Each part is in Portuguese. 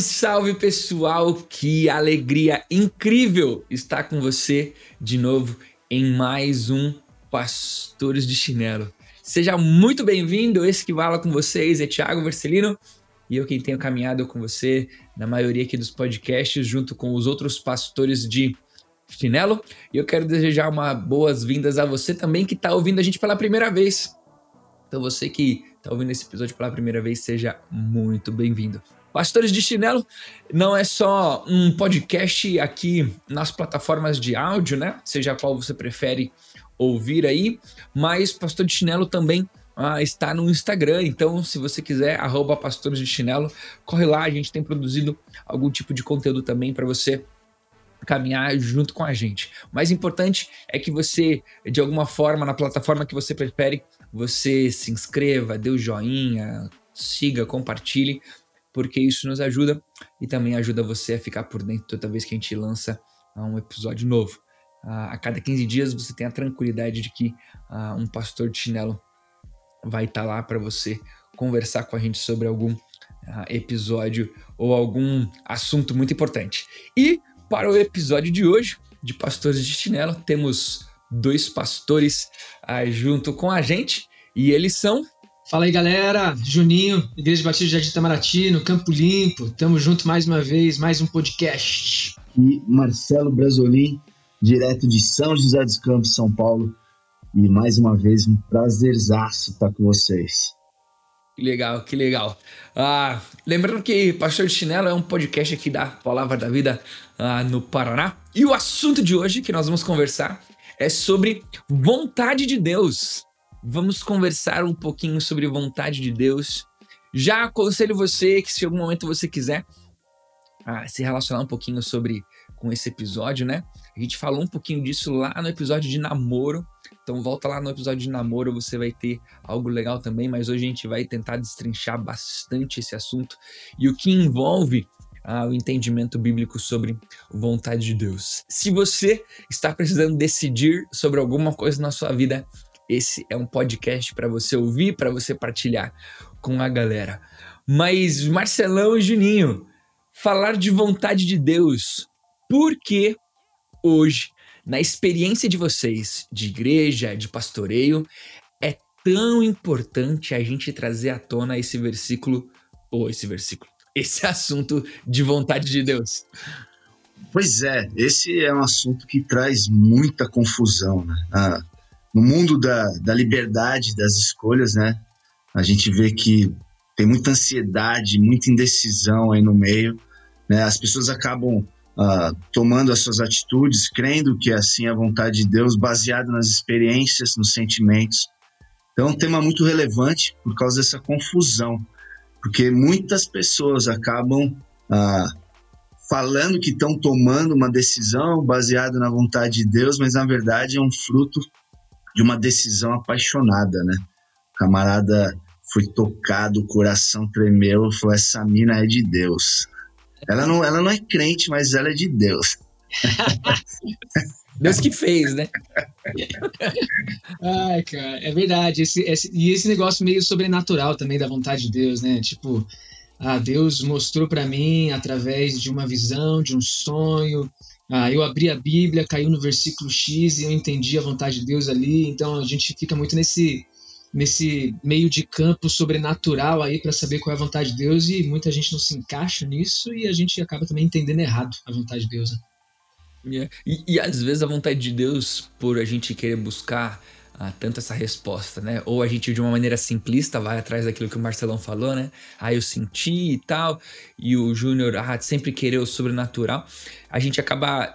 Salve, salve pessoal! Que alegria incrível estar com você de novo em mais um Pastores de Chinelo. Seja muito bem-vindo, esse que fala com vocês é Thiago Vercelino e eu quem tenho caminhado com você na maioria aqui dos podcasts junto com os outros pastores de chinelo. E eu quero desejar uma boas-vindas a você também que está ouvindo a gente pela primeira vez. Então você que está ouvindo esse episódio pela primeira vez, seja muito bem-vindo. Pastores de Chinelo não é só um podcast aqui nas plataformas de áudio, né? Seja qual você prefere ouvir aí, mas Pastor de Chinelo também ah, está no Instagram. Então, se você quiser, arroba Pastores de Chinelo, corre lá. A gente tem produzido algum tipo de conteúdo também para você caminhar junto com a gente. O mais importante é que você, de alguma forma, na plataforma que você prefere, você se inscreva, dê o joinha, siga, compartilhe, porque isso nos ajuda e também ajuda você a ficar por dentro toda vez que a gente lança uh, um episódio novo. Uh, a cada 15 dias você tem a tranquilidade de que uh, um pastor de chinelo vai estar tá lá para você conversar com a gente sobre algum episódio ou algum assunto muito importante. E para o episódio de hoje de Pastores de Chinelo, temos dois pastores junto com a gente e eles são Fala aí, galera. Juninho, Igreja Batista de Jardim Itamaraty, no Campo Limpo. Tamo junto mais uma vez, mais um podcast. E Marcelo Brasolim, direto de São José dos Campos, São Paulo. E mais uma vez, um prazerzaço estar com vocês. Que legal, que legal. Ah, lembrando que Pastor de Chinelo é um podcast aqui da Palavra da Vida ah, no Paraná. E o assunto de hoje que nós vamos conversar é sobre vontade de Deus vamos conversar um pouquinho sobre vontade de Deus. Já aconselho você que se em algum momento você quiser se relacionar um pouquinho sobre com esse episódio, né? A gente falou um pouquinho disso lá no episódio de namoro. Então volta lá no episódio de namoro, você vai ter algo legal também, mas hoje a gente vai tentar destrinchar bastante esse assunto e o que envolve ah, o entendimento bíblico sobre vontade de Deus. Se você está precisando decidir sobre alguma coisa na sua vida, esse é um podcast para você ouvir, para você partilhar com a galera. Mas Marcelão e Juninho, falar de vontade de Deus, por que hoje, na experiência de vocês de igreja, de pastoreio, é tão importante a gente trazer à tona esse versículo, ou esse versículo, esse assunto de vontade de Deus? Pois é, esse é um assunto que traz muita confusão, né? Ah, no mundo da, da liberdade das escolhas, né? A gente vê que tem muita ansiedade, muita indecisão aí no meio, né? As pessoas acabam uh, tomando as suas atitudes, crendo que assim é a vontade de Deus, baseado nas experiências, nos sentimentos. Então é um tema muito relevante por causa dessa confusão, porque muitas pessoas acabam uh, falando que estão tomando uma decisão baseada na vontade de Deus, mas na verdade é um fruto de uma decisão apaixonada, né? O camarada foi tocado, o coração tremeu, falou: essa mina é de Deus. Ela não, ela não é crente, mas ela é de Deus. Deus que fez, né? Ai, cara, é verdade. Esse, esse, e esse negócio meio sobrenatural também da vontade de Deus, né? Tipo, ah, Deus mostrou para mim através de uma visão, de um sonho, ah, eu abri a Bíblia, caiu no versículo X e eu entendi a vontade de Deus ali. Então a gente fica muito nesse nesse meio de campo sobrenatural aí para saber qual é a vontade de Deus e muita gente não se encaixa nisso e a gente acaba também entendendo errado a vontade de Deus. Né? Yeah. E, e às vezes a vontade de Deus, por a gente querer buscar ah, tanto essa resposta, né? Ou a gente de uma maneira simplista vai atrás daquilo que o Marcelão falou, né? Ah, eu senti e tal, e o Júnior ah, sempre querer o sobrenatural. A gente acaba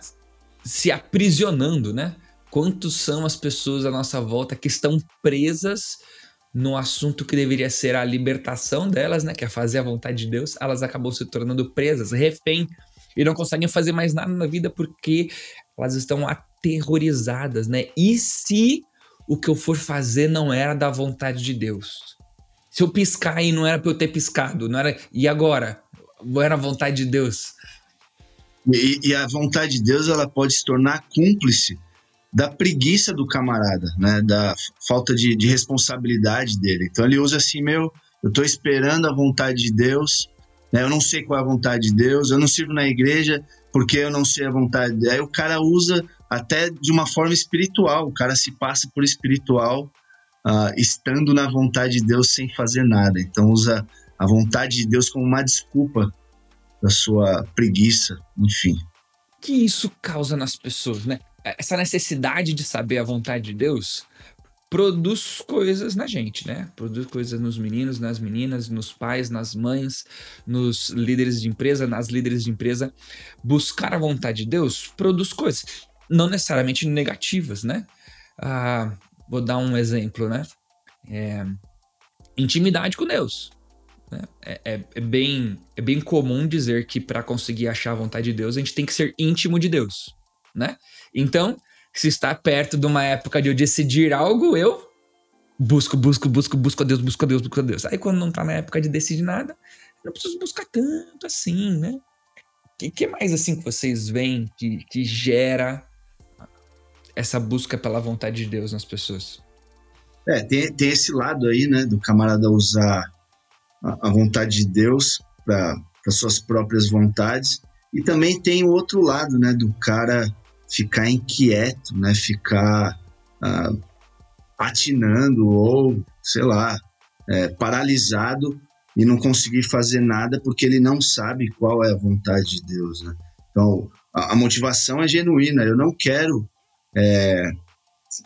se aprisionando, né? Quantos são as pessoas à nossa volta que estão presas no assunto que deveria ser a libertação delas, né, que é fazer a vontade de Deus, elas acabam se tornando presas, refém, e não conseguem fazer mais nada na vida porque elas estão aterrorizadas, né? E se o que eu for fazer não era da vontade de Deus? Se eu piscar e não era para eu ter piscado, não era, e agora? Era a vontade de Deus? E, e, a vontade de Deus ela pode se tornar cúmplice da preguiça do camarada, né? Da falta de, de responsabilidade dele. Então ele usa assim, meu, eu estou esperando a vontade de Deus, né? Eu não sei qual é a vontade de Deus, eu não sirvo na igreja porque eu não sei a vontade. De... Aí o cara usa até de uma forma espiritual, o cara se passa por espiritual, uh, estando na vontade de Deus sem fazer nada. Então usa a vontade de Deus como uma desculpa da sua preguiça, enfim. Que isso causa nas pessoas, né? Essa necessidade de saber a vontade de Deus produz coisas na gente, né? Produz coisas nos meninos, nas meninas, nos pais, nas mães, nos líderes de empresa, nas líderes de empresa. Buscar a vontade de Deus produz coisas, não necessariamente negativas, né? Ah, vou dar um exemplo, né? É, intimidade com Deus. Né? É, é, é, bem, é bem comum dizer que para conseguir achar a vontade de Deus, a gente tem que ser íntimo de Deus, né? Então, se está perto de uma época de eu decidir algo, eu busco, busco, busco, busco a Deus, busco a Deus, busco a Deus. Aí quando não está na época de decidir nada, não preciso buscar tanto assim, né? O que, que mais assim que vocês veem que, que gera essa busca pela vontade de Deus nas pessoas? É, tem, tem esse lado aí, né, do camarada usar a, vontade de Deus para suas próprias vontades. E também tem o outro lado, né, do cara ficar inquieto, né, ficar ah, patinando ou, sei lá, é, paralisado e não conseguir fazer nada porque ele não sabe qual é a vontade de Deus, né? Então, a, a motivação é genuína. Eu não quero é,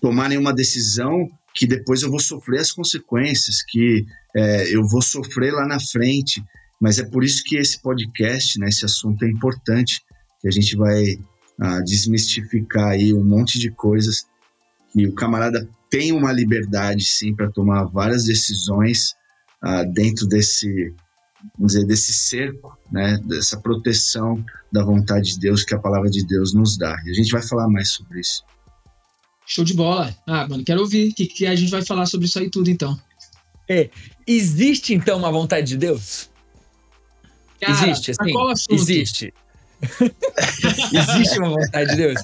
tomar nenhuma decisão que depois eu vou sofrer as consequências, que é, eu vou sofrer lá na frente. Mas é por isso que esse podcast, né, esse assunto é importante, que a gente vai ah, desmistificar aí um monte de coisas que o camarada tem uma liberdade sim para tomar várias decisões ah, dentro desse vamos dizer desse cerco, né, dessa proteção da vontade de Deus que a palavra de Deus nos dá. E a gente vai falar mais sobre isso. Show de bola. Ah, mano, quero ouvir. O que, que a gente vai falar sobre isso aí tudo, então? É, existe, então, uma vontade de Deus? Cara, existe, assim? Existe. existe uma vontade de Deus?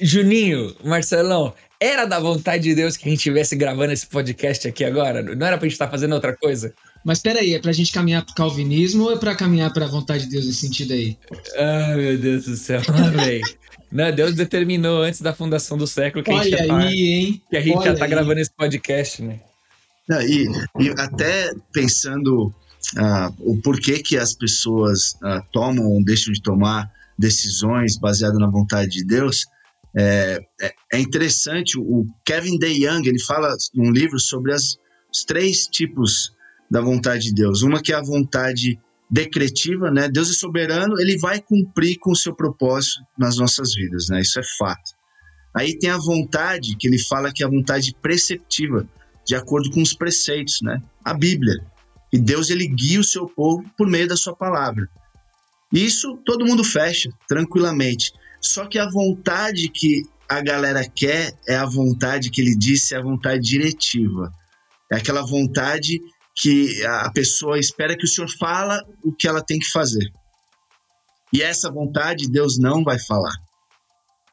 Juninho, Marcelão, era da vontade de Deus que a gente estivesse gravando esse podcast aqui agora? Não era pra gente estar tá fazendo outra coisa? Mas peraí, é pra gente caminhar pro calvinismo ou é pra caminhar pra vontade de Deus nesse sentido aí? Ah, meu Deus do céu, amém. Não, Deus determinou antes da fundação do século que Olha a gente, aí, tá, hein? Que a gente Olha já tá aí. gravando esse podcast, né? E, e até pensando ah, o porquê que as pessoas ah, tomam ou deixam de tomar decisões baseadas na vontade de Deus, é, é, é interessante. O Kevin DeYoung ele fala num livro sobre as, os três tipos da vontade de Deus. Uma que é a vontade decretiva, né? Deus é soberano, ele vai cumprir com o seu propósito nas nossas vidas, né? Isso é fato. Aí tem a vontade, que ele fala que é a vontade preceptiva, de acordo com os preceitos, né? A Bíblia. E Deus ele guia o seu povo por meio da sua palavra. Isso todo mundo fecha tranquilamente. Só que a vontade que a galera quer é a vontade que ele disse, é a vontade diretiva. É aquela vontade que a pessoa espera que o senhor fala o que ela tem que fazer. E essa vontade Deus não vai falar.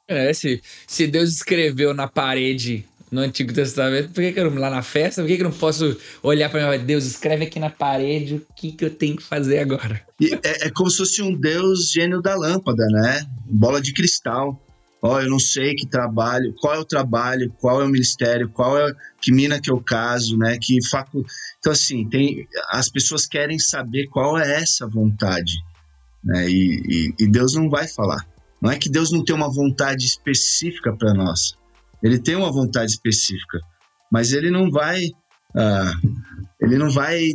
É, se, se Deus escreveu na parede no Antigo Testamento, por que, que eu não, lá na festa, por que, que eu não posso olhar para mim Deus, escreve aqui na parede o que, que eu tenho que fazer agora? E é, é como se fosse um Deus gênio da lâmpada, né? Bola de cristal. Ó, oh, eu não sei que trabalho, qual é o trabalho, qual é o ministério, qual é que mina que eu caso, né? Que facu... Então, assim, tem, as pessoas querem saber qual é essa vontade, né? E, e, e Deus não vai falar. Não é que Deus não tem uma vontade específica para nós. Ele tem uma vontade específica, mas ele não vai, uh, ele não vai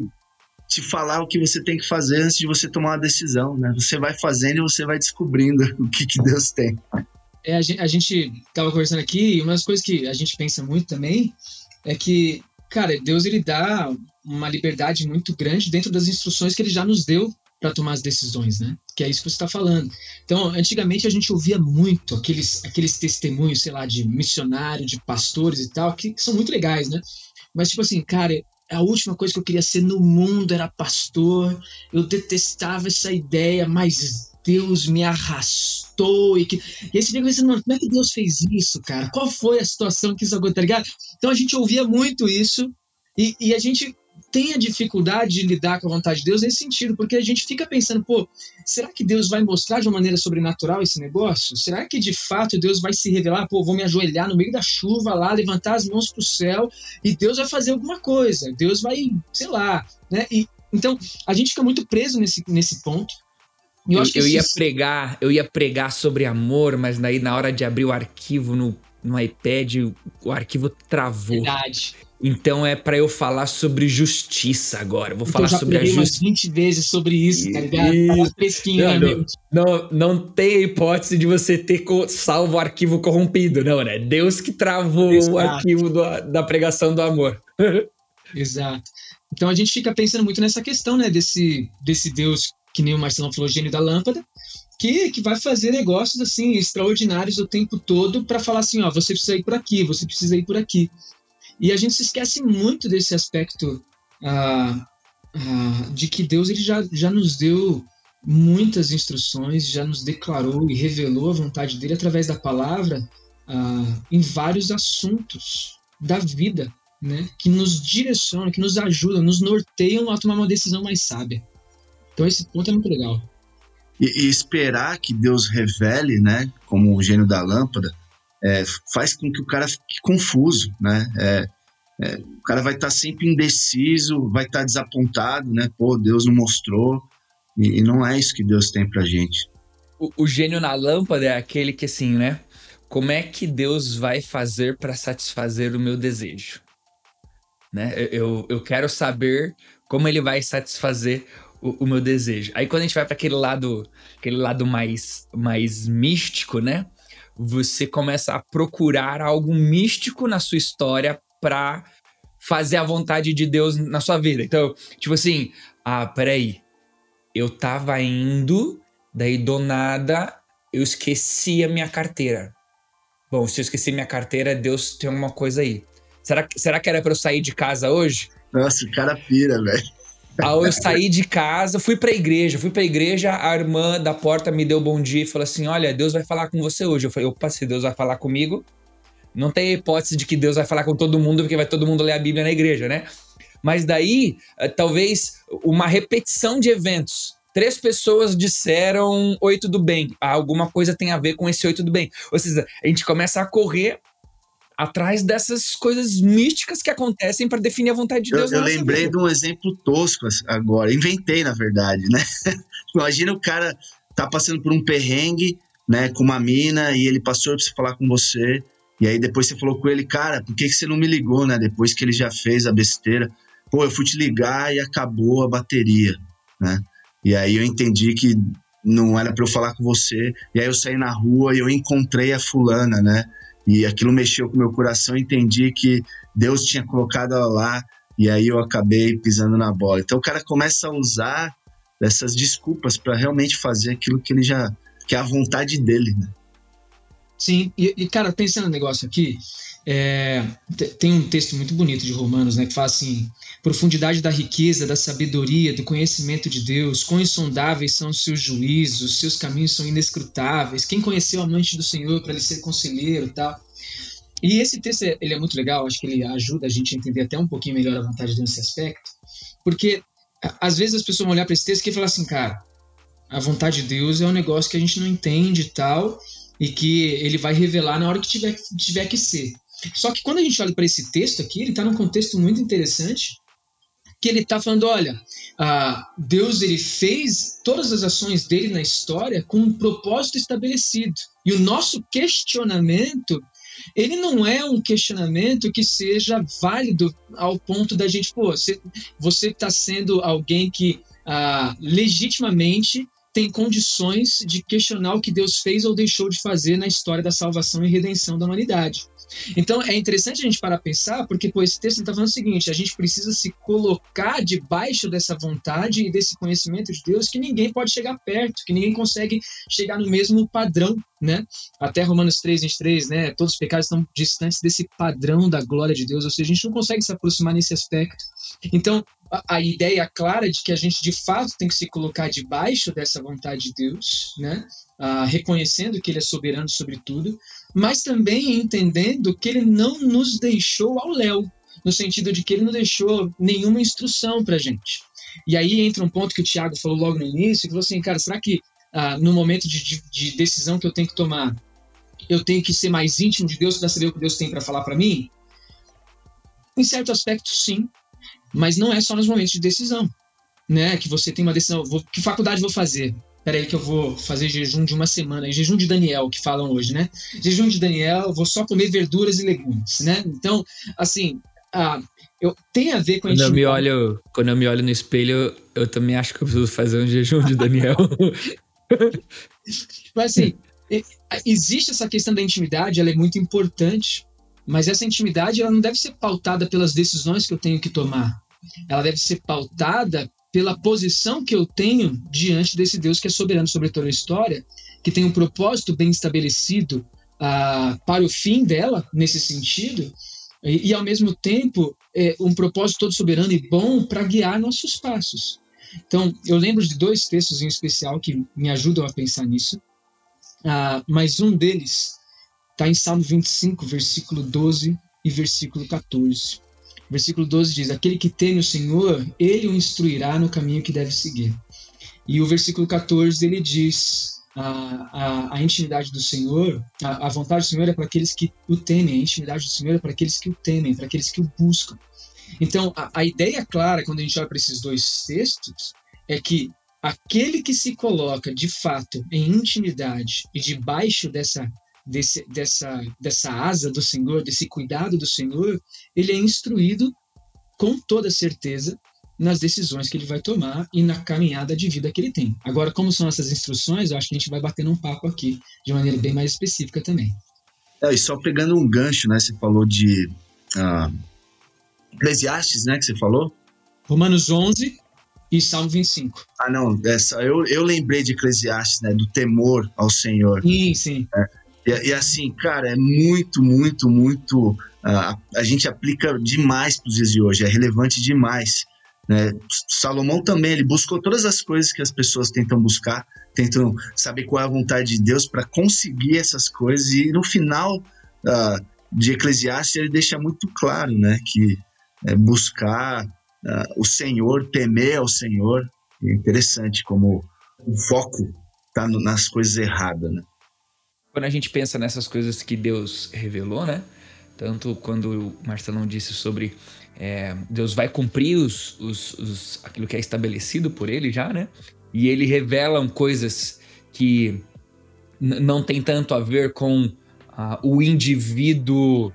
te falar o que você tem que fazer antes de você tomar uma decisão, né? Você vai fazendo e você vai descobrindo o que, que Deus tem. É, a gente, a gente tava conversando aqui e uma das coisas que a gente pensa muito também é que cara, Deus ele dá uma liberdade muito grande dentro das instruções que ele já nos deu para tomar as decisões, né? Que é isso que você está falando. Então, antigamente a gente ouvia muito aqueles, aqueles testemunhos, sei lá, de missionário, de pastores e tal, que, que são muito legais, né? Mas, tipo assim, cara, a última coisa que eu queria ser no mundo era pastor. Eu detestava essa ideia, mas Deus me arrastou. E, que... e aí você pensando, mano, como é que Deus fez isso, cara? Qual foi a situação que isso aconteceu, tá ligado? Então a gente ouvia muito isso e, e a gente tem a dificuldade de lidar com a vontade de Deus nesse sentido, porque a gente fica pensando, pô, será que Deus vai mostrar de uma maneira sobrenatural esse negócio? Será que de fato Deus vai se revelar, pô, vou me ajoelhar no meio da chuva lá, levantar as mãos para o céu e Deus vai fazer alguma coisa? Deus vai, sei lá, né? E, então, a gente fica muito preso nesse, nesse ponto. Eu, eu, eu ia isso... pregar, eu ia pregar sobre amor, mas daí na hora de abrir o arquivo no, no iPad, o arquivo travou. Verdade. Então é para eu falar sobre justiça agora. Vou então, falar sobre a justiça. umas 20 vezes sobre isso, tá ligado? Isso. Pesquinha, não, não, não, não tem hipótese de você ter salvo o arquivo corrompido, não, né? Deus que travou Exato. o arquivo do, da pregação do amor. Exato. Então a gente fica pensando muito nessa questão, né? Desse, desse Deus que nem o Marcelão falou, gênio da lâmpada, que, que vai fazer negócios assim extraordinários o tempo todo para falar assim, ó, você precisa ir por aqui, você precisa ir por aqui. E a gente se esquece muito desse aspecto ah, ah, de que Deus ele já, já nos deu muitas instruções, já nos declarou e revelou a vontade dele através da palavra ah, em vários assuntos da vida, né? Que nos direcionam, que nos ajudam, nos norteiam a tomar uma decisão mais sábia. Então esse ponto é muito legal. E, e esperar que Deus revele, né? Como o gênio da lâmpada, é, faz com que o cara fique confuso, né? É, é, o cara vai estar tá sempre indeciso, vai estar tá desapontado, né? Pô, Deus não mostrou. E, e, não é isso que Deus tem pra gente. O, o gênio na lâmpada é aquele que, assim, né? Como é que Deus vai fazer para satisfazer o meu desejo? Né? Eu, eu quero saber como ele vai satisfazer o, o meu desejo. Aí quando a gente vai para aquele lado, aquele lado mais, mais místico, né? você começa a procurar algo místico na sua história para fazer a vontade de Deus na sua vida. Então, tipo assim, ah, peraí, eu tava indo, daí do nada eu esqueci a minha carteira. Bom, se eu esqueci minha carteira, Deus tem alguma coisa aí. Será, será que era para eu sair de casa hoje? Nossa, o cara pira, velho. Eu saí de casa, fui pra igreja, fui pra igreja, a irmã da porta me deu bom dia e falou assim: Olha, Deus vai falar com você hoje. Eu falei, opa, se Deus vai falar comigo, não tem hipótese de que Deus vai falar com todo mundo, porque vai todo mundo ler a Bíblia na igreja, né? Mas daí, eh, talvez uma repetição de eventos. Três pessoas disseram oi, tudo bem. Alguma coisa tem a ver com esse oi, tudo bem. Ou seja, a gente começa a correr atrás dessas coisas místicas que acontecem para definir a vontade de Deus. Eu, eu lembrei vida. de um exemplo tosco agora, inventei na verdade, né? Imagina o cara tá passando por um perrengue, né, com uma mina e ele passou para falar com você e aí depois você falou com ele, cara, por que, que você não me ligou, né? Depois que ele já fez a besteira, pô, eu fui te ligar e acabou a bateria, né? E aí eu entendi que não era para eu falar com você. E aí eu saí na rua e eu encontrei a fulana, né? E aquilo mexeu com meu coração, entendi que Deus tinha colocado ela lá e aí eu acabei pisando na bola. Então o cara começa a usar essas desculpas para realmente fazer aquilo que ele já que é a vontade dele, né? Sim, e, e, cara, pensando no negócio aqui, é, tem um texto muito bonito de Romanos, né, que fala assim: profundidade da riqueza, da sabedoria, do conhecimento de Deus, quão insondáveis são os seus juízos, seus caminhos são inescrutáveis. Quem conheceu a mente do Senhor para ele ser conselheiro, tal. E esse texto ele é muito legal, acho que ele ajuda a gente a entender até um pouquinho melhor a vontade de Deus nesse aspecto, porque às vezes as pessoas vão olhar para esse texto e falar assim, cara, a vontade de Deus é um negócio que a gente não entende e tal e que ele vai revelar na hora que tiver, tiver que ser. Só que quando a gente olha para esse texto aqui, ele está num contexto muito interessante, que ele está falando, olha, Deus ele fez todas as ações dele na história com um propósito estabelecido. E o nosso questionamento, ele não é um questionamento que seja válido ao ponto da gente, pô, você está sendo alguém que ah, legitimamente tem condições de questionar o que Deus fez ou deixou de fazer na história da salvação e redenção da humanidade. Então é interessante a gente parar a pensar, porque pô, esse texto está falando o seguinte: a gente precisa se colocar debaixo dessa vontade e desse conhecimento de Deus que ninguém pode chegar perto, que ninguém consegue chegar no mesmo padrão, né? Até Romanos 3, 23, né? Todos os pecados estão distantes desse padrão da glória de Deus, ou seja, a gente não consegue se aproximar nesse aspecto. Então, a, a ideia clara de que a gente de fato tem que se colocar debaixo dessa vontade de Deus, né? Uh, reconhecendo que Ele é soberano sobre tudo, mas também entendendo que Ele não nos deixou ao léu, no sentido de que Ele não deixou nenhuma instrução para gente. E aí entra um ponto que o Tiago falou logo no início, que falou assim, cara, será que uh, no momento de, de, de, decisão que eu tenho que tomar, eu tenho que ser mais íntimo de Deus para saber o que Deus tem para falar para mim? Em certo aspecto, sim, mas não é só nos momentos de decisão, né? Que você tem uma decisão, vou, que faculdade vou fazer? Peraí que eu vou fazer jejum de uma semana, jejum de Daniel, que falam hoje, né? Jejum de Daniel, vou só comer verduras e legumes, né? Então, assim, ah, eu, tem a ver com a quando eu me olho Quando eu me olho no espelho, eu também acho que eu preciso fazer um jejum de Daniel. Mas assim, existe essa questão da intimidade, ela é muito importante, mas essa intimidade ela não deve ser pautada pelas decisões que eu tenho que tomar. Ela deve ser pautada pela posição que eu tenho diante desse Deus que é soberano sobre toda a história, que tem um propósito bem estabelecido uh, para o fim dela, nesse sentido, e, e ao mesmo tempo é, um propósito todo soberano e bom para guiar nossos passos. Então, eu lembro de dois textos em especial que me ajudam a pensar nisso, uh, mas um deles está em Salmo 25, versículo 12 e versículo 14. Versículo 12 diz: Aquele que teme o Senhor, ele o instruirá no caminho que deve seguir. E o versículo 14 ele diz: a, a, a intimidade do Senhor, a, a, vontade do Senhor é para aqueles que o temem, a intimidade do Senhor é para aqueles que o temem, para aqueles que o buscam. Então, a, a ideia clara, quando a gente olha para esses dois textos, é que aquele que se coloca de fato em intimidade e debaixo dessa desse, dessa, dessa asa do Senhor, desse cuidado do Senhor, ele é instruído com toda certeza nas decisões que ele vai tomar e na caminhada de vida que ele tem. Agora, como são essas instruções, eu acho que a gente vai bater um papo aqui de maneira bem mais específica também. É, e só pegando um gancho, né? Você falou de uh, Eclesiastes, né? Que você falou? Romanos 11 e Salmo 25. Ah, não. Essa, eu, eu lembrei de Eclesiastes, né? Do temor ao Senhor. Sim, sim. É. E, e, assim, cara, é muito, muito, muito. Uh, a gente aplica demais para os dias de hoje, é relevante demais. Né? Salomão também, ele buscou todas as coisas que as pessoas tentam buscar, tentam saber qual é a vontade de Deus para conseguir essas coisas, e no final uh, de Eclesiastes ele deixa muito claro né, que é buscar uh, o Senhor, temer ao Senhor. É interessante como o foco está nas coisas erradas. Né? Quando a gente pensa nessas coisas que Deus revelou, né? Tanto quando o Marcelão disse sobre é, Deus vai cumprir os, os, os, aquilo que é estabelecido por ele já, né? E ele revela coisas que não tem tanto a ver com o indivíduo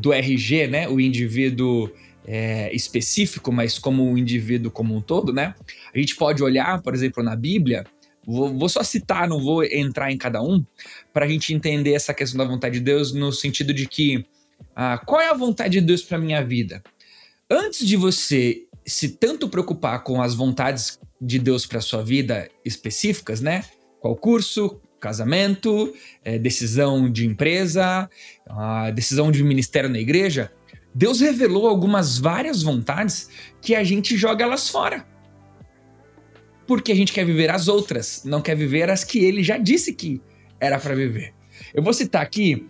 do RG, né? O indivíduo é, específico, mas como o indivíduo como um todo, né? A gente pode olhar, por exemplo, na Bíblia Vou, vou, só citar, não vou entrar em cada um, para a gente entender essa questão da vontade de Deus no sentido de que ah, qual é a vontade de Deus para minha vida? Antes de você se tanto preocupar com as vontades de Deus para sua vida específicas, né? Qual curso, casamento, é, decisão de empresa, decisão de ministério na igreja, Deus revelou algumas várias vontades que a gente joga elas fora porque a gente quer viver as outras, não quer viver as que ele já disse que era para viver. Eu vou citar aqui,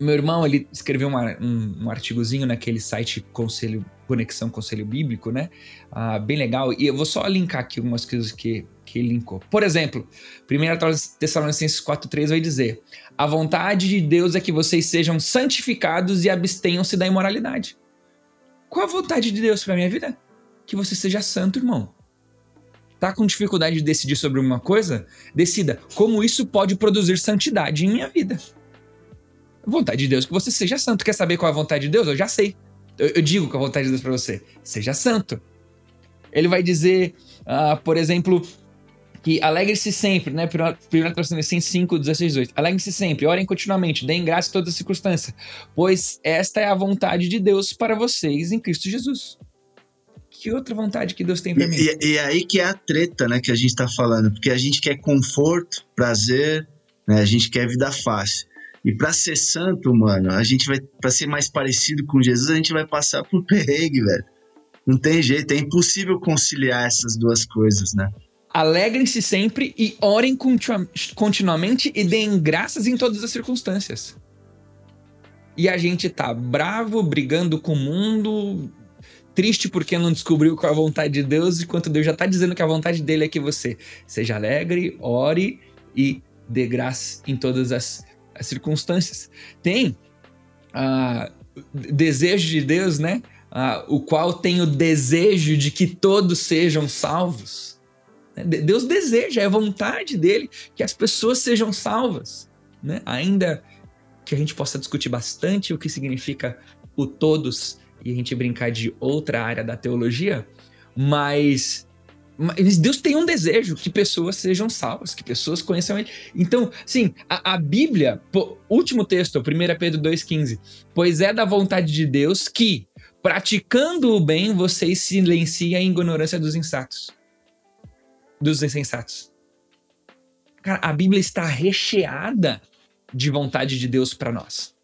meu irmão, ele escreveu uma, um, um, artigozinho naquele site Conselho Conexão Conselho Bíblico, né? Ah, bem legal. E eu vou só linkar aqui algumas coisas que, que ele linkou. Por exemplo, 1 Tessalonicenses 4,3 vai dizer: A vontade de Deus é que vocês sejam santificados e abstenham-se da imoralidade. Qual a vontade de Deus para minha vida? Que você seja santo, irmão. Tá com dificuldade de decidir sobre uma coisa? Decida como isso pode produzir santidade em minha vida. Vontade de Deus que você seja santo. Quer saber qual é a vontade de Deus? Eu já sei. Eu, eu digo qual é a vontade de Deus para você. Seja santo. Ele vai dizer, uh, por exemplo, que alegre-se sempre, né? 1 Tessalonicenses 5, 16, 18. Alegre-se sempre, orem continuamente, deem graça em toda circunstância, pois esta é a vontade de Deus para vocês em Cristo Jesus. Que outra vontade que Deus tem para mim? E, e, aí que é a treta, né, que a gente tá falando, porque a gente quer conforto, prazer, né? A gente quer vida fácil. E para ser santo, mano, a gente vai para ser mais parecido com Jesus, a gente vai passar por perrengue, velho. Não tem jeito, é impossível conciliar essas duas coisas, né? Alegrem-se sempre e orem continuamente e deem graças em todas as circunstâncias. E a gente tá bravo, brigando com o mundo, triste porque não descobriu qual é a vontade de Deus, enquanto Deus já tá dizendo que a vontade dele é que você seja alegre, ore e dê graça em todas as, as circunstâncias. Tem uh, desejo de Deus, né? Uh, o qual tem o desejo de que todos sejam salvos. Deus deseja, é vontade dele que as pessoas sejam salvas. Né? Ainda que a gente possa discutir bastante o que significa o todos e a gente brincar de outra área da teologia, mas, mas Deus tem um desejo que pessoas sejam salvas, que pessoas conheçam Ele. Então, sim, a, a Bíblia, pô, último texto, 1 Pedro 2,15, pois é da vontade de Deus que, praticando o bem, vocês silenciem a ignorância dos insatos dos insensatos. Cara, a Bíblia está recheada de vontade de Deus para nós.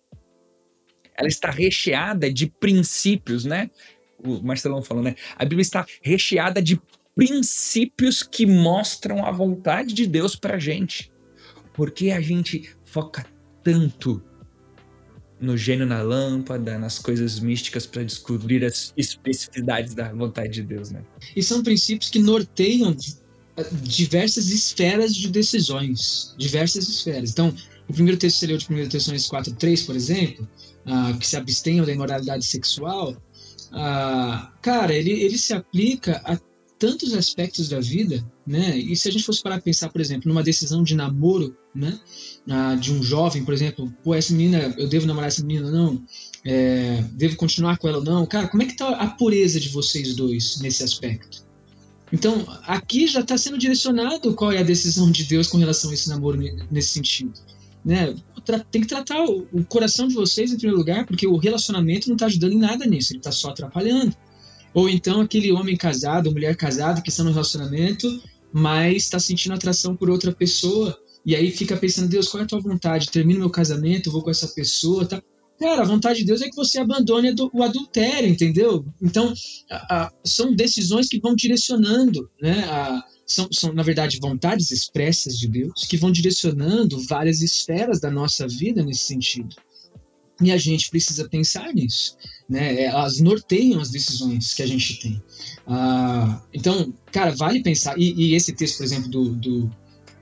Ela está recheada de princípios, né? O Marcelão falou, né? A Bíblia está recheada de princípios que mostram a vontade de Deus para a gente. Porque a gente foca tanto no gênio na lâmpada, nas coisas místicas para descobrir as especificidades da vontade de Deus, né? E são princípios que norteiam diversas esferas de decisões. Diversas esferas. Então, o primeiro texto que você leu de 1 Tessalonicenses 4.3, por exemplo, uh, que se abstenham da imoralidade sexual, uh, cara, ele, ele se aplica a tantos aspectos da vida, né? E se a gente fosse parar a pensar, por exemplo, numa decisão de namoro, né? Uh, de um jovem, por exemplo, pô, essa menina, eu devo namorar essa menina ou não? É, devo continuar com ela ou não? Cara, como é que tá a pureza de vocês dois nesse aspecto? Então, aqui já está sendo direcionado qual é a decisão de Deus com relação a esse namoro nesse sentido. Né? Tem que tratar o coração de vocês em primeiro lugar, porque o relacionamento não está ajudando em nada nisso, ele está só atrapalhando. Ou então aquele homem casado, mulher casada que está no relacionamento, mas está sentindo atração por outra pessoa, e aí fica pensando, Deus, qual é a tua vontade? Termino meu casamento, vou com essa pessoa, tá? Cara, a vontade de Deus é que você abandone o adultério, entendeu? Então, a, a, são decisões que vão direcionando, né? A, são, são, na verdade, vontades expressas de Deus que vão direcionando várias esferas da nossa vida nesse sentido. E a gente precisa pensar nisso. Né? É, elas norteiam as decisões que a gente tem. Ah, então, cara, vale pensar. E, e, esse texto, por exemplo, do, do,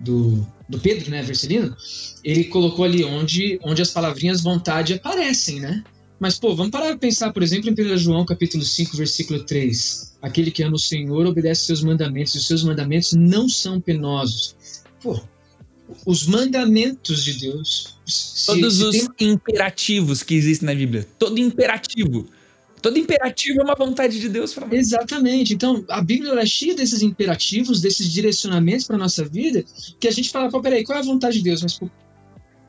do do Pedro, né, Vercelino, ele colocou ali onde, onde as palavrinhas vontade aparecem, né? Mas, pô, vamos parar de pensar, por exemplo, em 1 João capítulo 5, versículo 3. Aquele que ama o Senhor obedece seus mandamentos, e os seus mandamentos não são penosos. Pô, os mandamentos de Deus. Todos se os tem... imperativos que existem na Bíblia. Todo imperativo Todo imperativo é uma vontade de Deus para nós. Exatamente. Então, a Bíblia é cheia desses imperativos, desses direcionamentos para nossa vida, que a gente fala, pô, peraí, qual é a vontade de Deus? Mas, pô,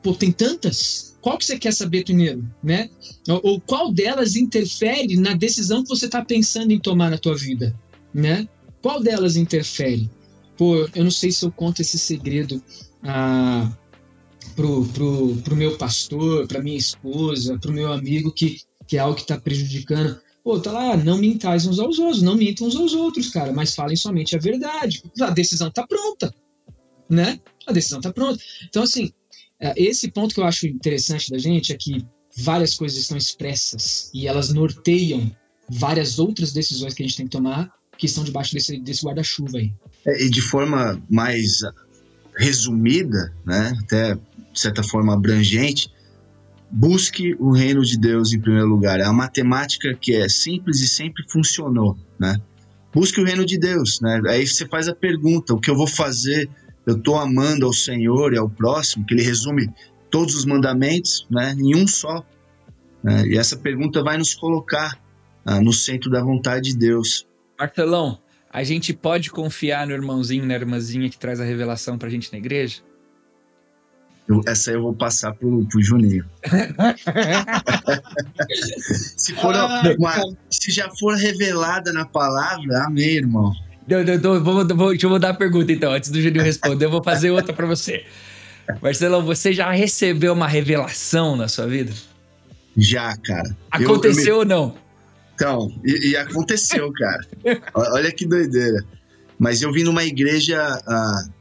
pô, tem tantas? Qual que você quer saber primeiro, né? Ou, ou qual delas interfere na decisão que você está pensando em tomar na tua vida, né? Qual delas interfere? Pô, eu não sei se eu conto esse segredo ah, pro, pro, pro meu pastor, para minha esposa, pro meu amigo que que é algo que está prejudicando. Pô, tá lá, não mintais uns aos outros, não mintam uns aos outros, cara, mas falem somente a verdade. A decisão tá pronta, né? A decisão tá pronta. Então, assim, esse ponto que eu acho interessante da gente é que várias coisas estão expressas e elas norteiam várias outras decisões que a gente tem que tomar que estão debaixo desse, desse guarda-chuva aí. É, e de forma mais resumida, né, até de certa forma abrangente, busque o reino de Deus em primeiro lugar. É uma matemática que é simples e sempre funcionou, né? Busque o reino de Deus, né? Aí você faz a pergunta: o que eu vou fazer? Eu estou amando ao Senhor e ao próximo, que ele resume todos os mandamentos, né, em um só. Né? E essa pergunta vai nos colocar ah, no centro da vontade de Deus. Marcelão, a gente pode confiar no irmãozinho, na irmãzinha que traz a revelação pra gente na igreja? Eu, essa eu vou passar pro, pro Juninho. se, for uma, se já for revelada na palavra, amém, irmão. Eu, eu, eu, vou, vou, deixa eu mudar a pergunta então, antes do Juninho responder, eu vou fazer outra para você. Marcelão, você já recebeu uma revelação na sua vida? Já, cara. Aconteceu eu, me... ou não? Então, e, e aconteceu, cara. Olha que doideira. Mas eu vim numa igreja uh,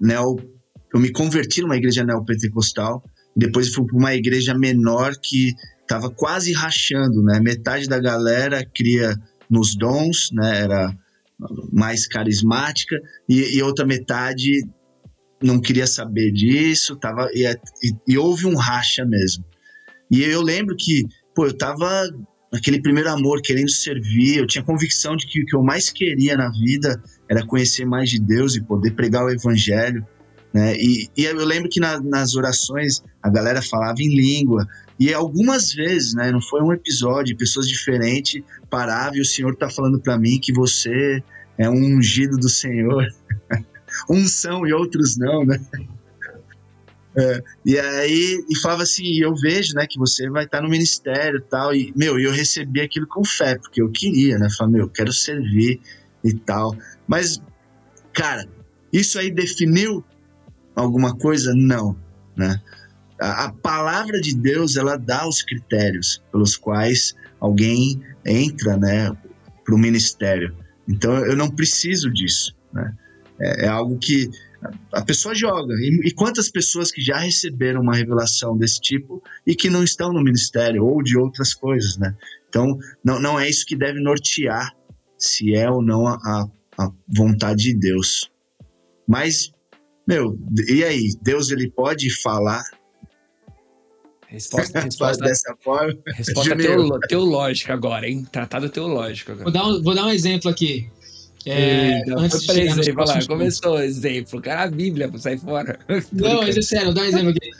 neo eu me converti numa igreja neopentecostal, depois fui para uma igreja menor que estava quase rachando, né? Metade da galera cria nos dons, né? Era mais carismática e, e outra metade não queria saber disso, tava e, e, e, houve um racha mesmo. E eu lembro que, pô, eu tava naquele primeiro amor, querendo servir, eu tinha convicção de que o que eu mais queria na vida era conhecer mais de Deus e poder pregar o evangelho. Né? E, e eu lembro que na, nas orações a galera falava em língua, e algumas vezes, né, não foi um episódio, pessoas diferentes paravam e o Senhor está falando para mim que você é um ungido do Senhor. Uns são e outros não, né? É, e aí, e falava assim, eu vejo, né, que você vai estar tá no ministério tal, e, meu, eu recebi aquilo com fé, porque eu queria, né, meu, eu quero servir e tal, mas, cara, isso aí definiu alguma coisa? Não, né? A, palavra de Deus, ela dá os critérios pelos quais alguém entra, né, para o ministério. Então, eu não preciso disso, né? É, é algo que a pessoa joga. E, e, quantas pessoas que já receberam uma revelação desse tipo e que não estão no ministério ou de outras coisas, né? Então, não, não é isso que deve nortear se é ou não a, a vontade de Deus. Mas meu, e aí? Deus ele pode falar? Resposta, resposta dessa forma. Resposta teolo, teológica agora, hein? Tratado teológico agora. Vou dar um, vou dar um exemplo aqui. É, Eita, antes de exemplo, lá, começou o exemplo. Cara, a Bíblia pra sair fora. Não, mas é sério, vou dar um exemplo aqui.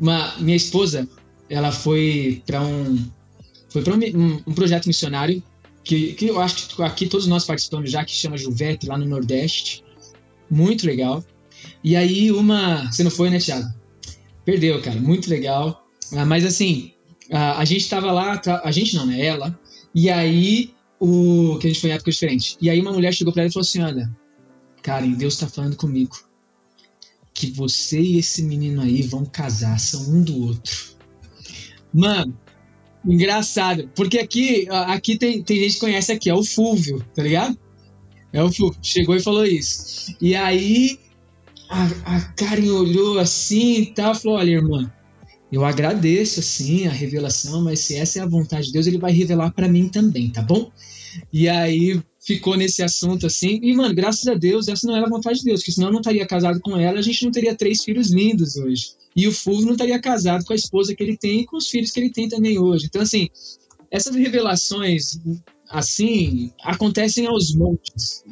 Uma, minha esposa, ela foi para um foi para um, um, projeto missionário que, que eu acho que aqui todos nós participamos já, que chama Juvete, lá no Nordeste. Muito legal. E aí uma. Você não foi, né, Thiago? Perdeu, cara. Muito legal. Ah, mas assim, a, a gente tava lá, a gente não, né? Ela. E aí, o. Que a gente foi em época diferente. E aí uma mulher chegou pra ela e falou assim: olha, Karen, Deus tá falando comigo. Que você e esse menino aí vão casar, são um do outro. Mano, engraçado. Porque aqui, aqui tem, tem gente que conhece aqui, é o Fulvio, tá ligado? É o Fulvio. Chegou e falou isso. E aí a, a Karen olhou assim e tal, falou: Olha, irmã, eu agradeço assim a revelação, mas se essa é a vontade de Deus, ele vai revelar para mim também, tá bom? E aí ficou nesse assunto assim. E, mano, graças a Deus, essa não era a vontade de Deus, porque senão eu não estaria casado com ela, a gente não teria três filhos lindos hoje. E o Fulvio não estaria casado com a esposa que ele tem e com os filhos que ele tem também hoje. Então, assim, essas revelações, assim, acontecem aos montes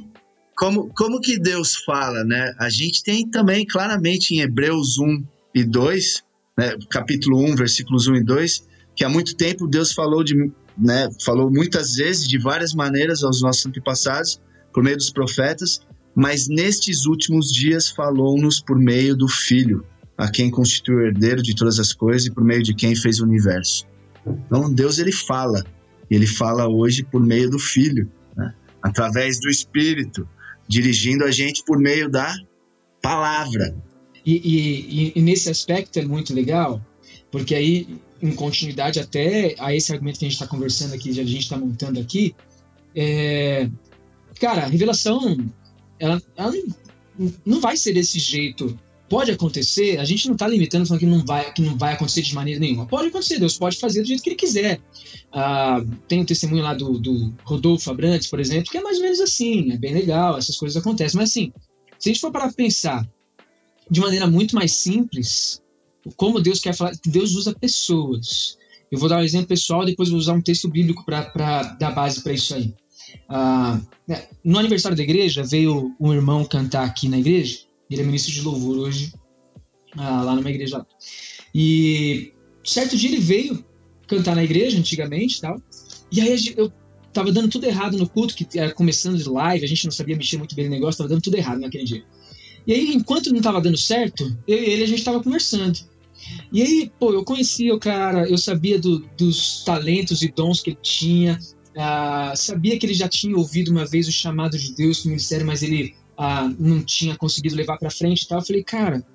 como, como que Deus fala, né? A gente tem também claramente em Hebreus 1 e 2, né, capítulo 1, versículos 1 e 2, que há muito tempo Deus falou de, né, falou muitas vezes de várias maneiras aos nossos antepassados por meio dos profetas, mas nestes últimos dias falou-nos por meio do Filho, a quem constitui o herdeiro de todas as coisas e por meio de quem fez o universo. Então Deus ele fala, ele fala hoje por meio do Filho, né, através do Espírito dirigindo a gente por meio da palavra. E, e, e, nesse aspecto é muito legal, porque aí, em continuidade até a esse argumento que a gente está conversando aqui, que a gente está montando aqui, é, cara, a revelação, ela, ela não vai ser desse jeito Pode acontecer, a gente não está limitando falando que não, vai, que não vai acontecer de maneira nenhuma. Pode acontecer, Deus pode fazer do jeito que ele quiser. Ah, tem um testemunho lá do, do, Rodolfo Abrantes, por exemplo, que é mais ou menos assim, é bem legal, essas coisas acontecem. Mas assim, se a gente for para pensar de maneira muito mais simples, como Deus quer falar, Deus usa pessoas. Eu vou dar um exemplo pessoal, depois vou usar um texto bíblico para dar base para isso aí. Ah, né, no aniversário da igreja, veio um irmão cantar aqui na igreja, ele é ministro de louvor hoje, ah, lá numa igreja. E certo dia ele veio cantar na igreja, antigamente tal. E aí eu, tava dando tudo errado no culto, que era começando de live, a gente não sabia mexer muito bem no negócio, tava dando tudo errado naquele dia. E aí, enquanto não tava dando certo, eu e ele a gente tava conversando. E aí, pô, eu conhecia o cara, eu sabia do, dos talentos e dons que ele tinha, uh, sabia que ele já tinha ouvido uma vez o chamado de Deus no ministério, mas ele uh, não tinha conseguido levar para frente e tal. Eu falei, cara,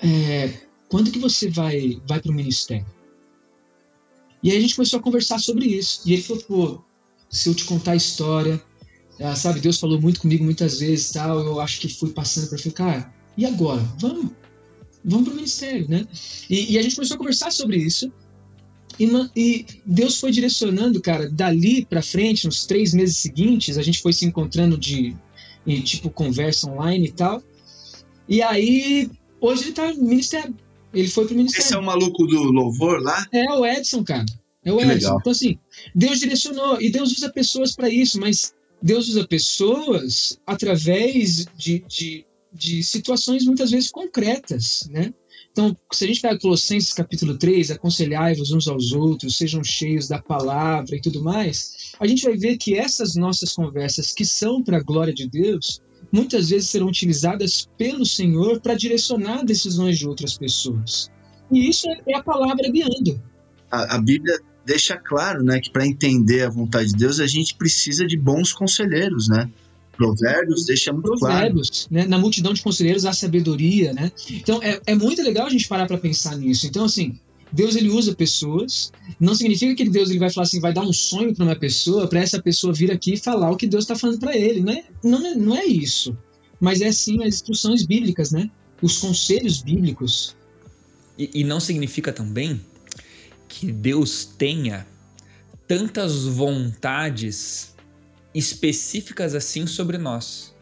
é, quando que você vai, vai para o ministério? E aí a gente começou a conversar sobre isso. E ele falou, pô, se eu te contar a história, uh, sabe, Deus falou muito comigo muitas vezes tal, eu acho que fui passando para ele, cara, e agora? Vamos, vamos para o ministério, né? E, e, a gente começou a conversar sobre isso. E, e Deus foi direcionando, cara, dali para frente, nos três meses seguintes, a gente foi se encontrando de, em, tipo, conversa online e tal. E aí, hoje ele tá no ministério. Ele foi pro ministério. Esse é o maluco do louvor lá? É o Edson, cara. É o que Edson. Legal. Então, assim, Deus direcionou e Deus usa pessoas para isso, mas Deus usa pessoas através de, de, de situações muitas vezes concretas, né? Então, se a gente pega Colossenses capítulo 3, aconselhai-vos uns aos outros, sejam cheios da palavra e tudo mais, a gente vai ver que essas nossas conversas, que são para a glória de Deus, muitas vezes serão utilizadas pelo Senhor para direcionar decisões de outras pessoas. E isso é a palavra guiando. A, a Bíblia deixa claro né, que para entender a vontade de Deus, a gente precisa de bons conselheiros, né? Provérbios deixa muito Provérbios, claro. Né? Na multidão de conselheiros há sabedoria, né? Então é, é muito legal a gente parar para pensar nisso. Então, assim, Deus ele usa pessoas. Não significa que Deus ele vai falar assim, vai dar um sonho para uma pessoa, para essa pessoa vir aqui e falar o que Deus está falando para ele. Não é, não, é, não é isso. Mas é sim as instruções bíblicas, né? Os conselhos bíblicos. E, e não significa também que Deus tenha tantas vontades específicas assim sobre nós.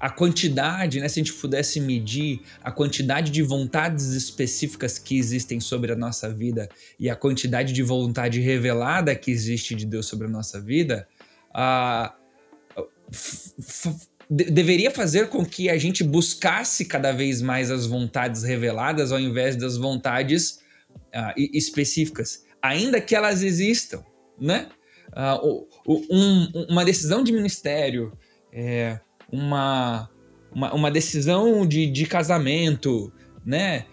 A quantidade, né, se a gente pudesse medir a quantidade de vontades específicas que existem sobre a nossa vida e a quantidade de vontade revelada que existe de Deus sobre a nossa vida, a, deveria fazer com que a gente buscasse cada vez mais as vontades reveladas ao invés das vontades uh, específicas, ainda que elas existam, né? Uh, um, uma decisão de ministério, é, uma, uma, uma, decisão de, de casamento, né?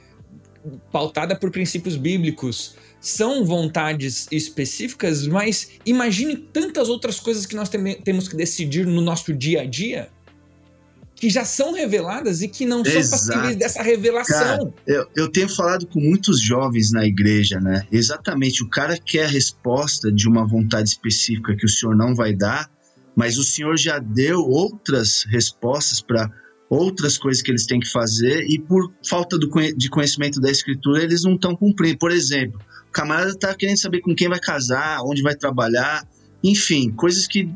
pautada por princípios bíblicos, são vontades específicas, mas imagine tantas outras coisas que nós tem, temos que decidir no nosso dia a dia que já são reveladas e que não Exato. são passíveis dessa revelação. Cara, eu, eu tenho falado com muitos jovens na igreja, né? Exatamente, o cara quer a resposta de uma vontade específica que o senhor não vai dar, mas o senhor já deu outras respostas para outras coisas que eles têm que fazer e por falta do, de conhecimento da escritura eles não estão cumprindo. Por exemplo, o camarada está querendo saber com quem vai casar, onde vai trabalhar, enfim, coisas que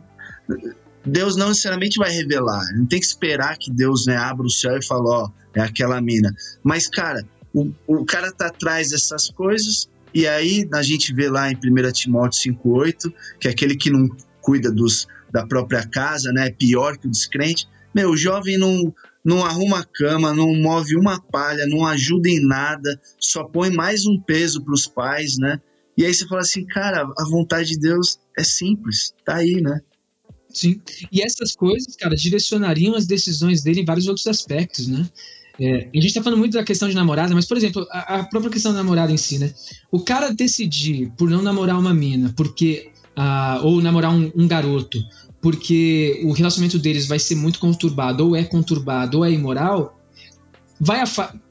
Deus não necessariamente vai revelar. Não tem que esperar que Deus né, abra o céu e fale, ó, é aquela mina. Mas, cara, o, o cara tá atrás dessas coisas, e aí a gente vê lá em 1 Timóteo 5,8, que é aquele que não cuida dos, da própria casa, né? É pior que o descrente. Meu, o jovem não, não arruma cama, não move uma palha, não ajuda em nada, só põe mais um peso para os pais, né? E aí você fala assim, cara, a vontade de Deus é simples, tá aí, né? Sim. E essas coisas, cara, direcionariam as decisões dele em vários outros aspectos, né? É, a gente tá falando muito da questão de namorada, mas, por exemplo, a, a, própria questão da namorada em si, né? O cara decidir por não namorar uma mina, porque. Uh, ou namorar um, um, garoto, porque o relacionamento deles vai ser muito conturbado, ou é conturbado, ou é imoral, vai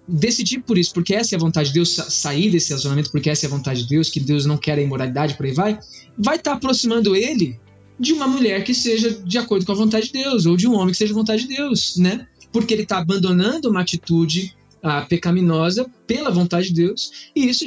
decidir por isso, porque essa é a vontade de Deus, sair desse relacionamento, porque essa é a vontade de Deus, que Deus não quer a imoralidade, por aí vai, vai estar tá aproximando ele de uma mulher que seja de acordo com a vontade de Deus, ou de um homem que seja de vontade de Deus, né? Porque ele está abandonando uma atitude ah, pecaminosa pela vontade de Deus, e isso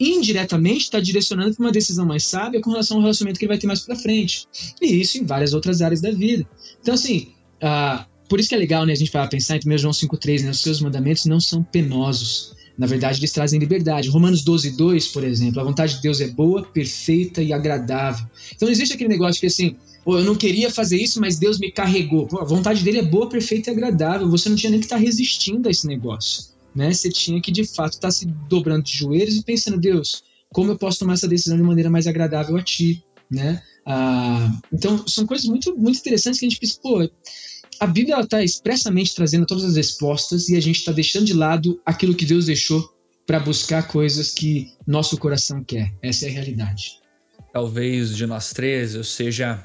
indiretamente está direcionando para uma decisão mais sábia com relação ao relacionamento que ele vai ter mais para frente. E isso em várias outras áreas da vida. Então, assim, ah, por isso que é legal né, a gente parar pensar em 1 João 5,3, né, os seus mandamentos não são penosos. Na verdade, eles trazem liberdade. Romanos 12, 2, por exemplo, a vontade de Deus é boa, perfeita e agradável. Então não existe aquele negócio que assim, oh, eu não queria fazer isso, mas Deus me carregou. Pô, a vontade dele é boa, perfeita e agradável. Você não tinha nem que estar tá resistindo a esse negócio. Né? Você tinha que, de fato, estar tá se dobrando de joelhos e pensando, Deus, como eu posso tomar essa decisão de maneira mais agradável a ti? né? Ah, então, são coisas muito, muito interessantes que a gente pensa, pô, a Bíblia está expressamente trazendo todas as respostas e a gente está deixando de lado aquilo que Deus deixou para buscar coisas que nosso coração quer. Essa é a realidade. Talvez de nós três eu seja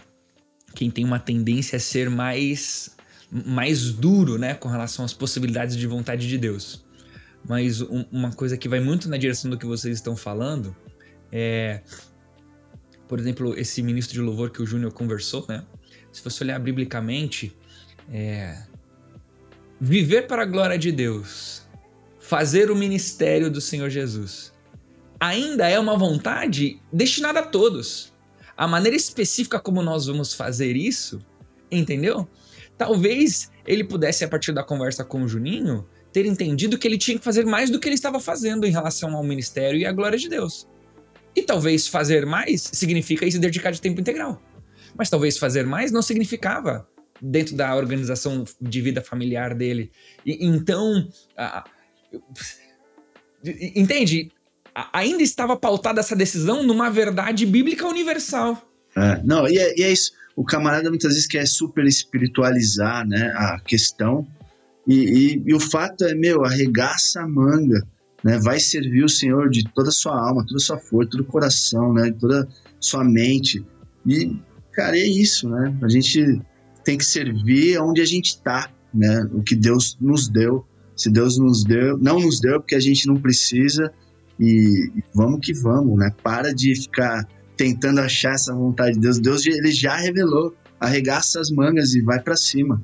quem tem uma tendência a ser mais mais duro, né, com relação às possibilidades de vontade de Deus. Mas um, uma coisa que vai muito na direção do que vocês estão falando é, por exemplo, esse ministro de louvor que o Júnior conversou, né? Se você olhar biblicamente, é, viver para a glória de Deus, fazer o ministério do Senhor Jesus, ainda é uma vontade destinada a todos. A maneira específica como nós vamos fazer isso, entendeu? Talvez ele pudesse, a partir da conversa com o Juninho, ter entendido que ele tinha que fazer mais do que ele estava fazendo em relação ao ministério e à glória de Deus. E talvez fazer mais significa isso dedicar de tempo integral. Mas talvez fazer mais não significava dentro da organização de vida familiar dele. E, então, entende? ainda estava pautada essa decisão numa verdade bíblica universal. É, não, e é, e é, isso. O camarada muitas vezes quer super espiritualizar né, a questão. E, e, e o fato é, meu, arregaça a manga. Né, vai servir o Senhor de toda a sua alma, toda a sua força, todo o coração, né, toda a sua mente. E, cara, é isso, né? A gente tem que servir onde a gente está, né? O que Deus nos deu. Se Deus nos deu, não nos deu porque a gente não precisa, e, vamos que vamos, né? Para de ficar tentando achar essa vontade de Deus. Deus ele já revelou. Arregaça as mangas e vai para cima.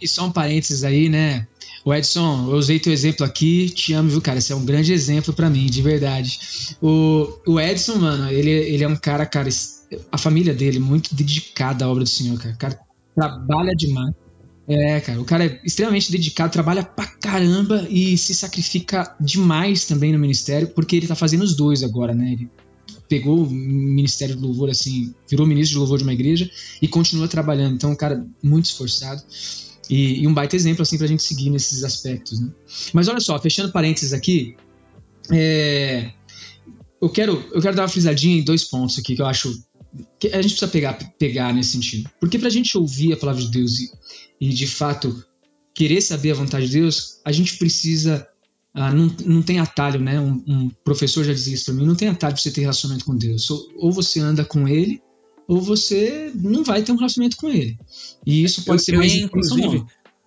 E só um parênteses aí, né? O Edson, eu usei teu exemplo aqui, te amo, viu, cara? Esse é um grande exemplo para mim, de verdade. O, o Edson, mano, ele, ele é um cara, cara, a família dele muito dedicada à obra do Senhor, cara. Cara trabalha demais. É, cara, o cara é extremamente dedicado, trabalha pra caramba e se sacrifica demais também no ministério, porque ele tá fazendo os dois agora, né? Ele pegou o ministério do louvor, assim, virou ministro de louvor de uma igreja e continua trabalhando. Então, um cara muito esforçado e, e um baita exemplo, assim, pra gente seguir nesses aspectos, né? Mas olha só, fechando parênteses aqui, é, eu, quero, eu quero dar uma frisadinha em dois pontos aqui que eu acho a gente precisa pegar, pegar nesse sentido. Porque pra gente ouvir a palavra de Deus e e de fato querer saber a vontade de Deus, a gente precisa. Ah, não, não tem atalho, né? Um, um professor já dizia isso para mim: não tem atalho para você ter relacionamento com Deus. Ou, ou, você anda com Ele, ou você não vai ter um relacionamento com Ele. E isso pode eu, ser mais inclusive.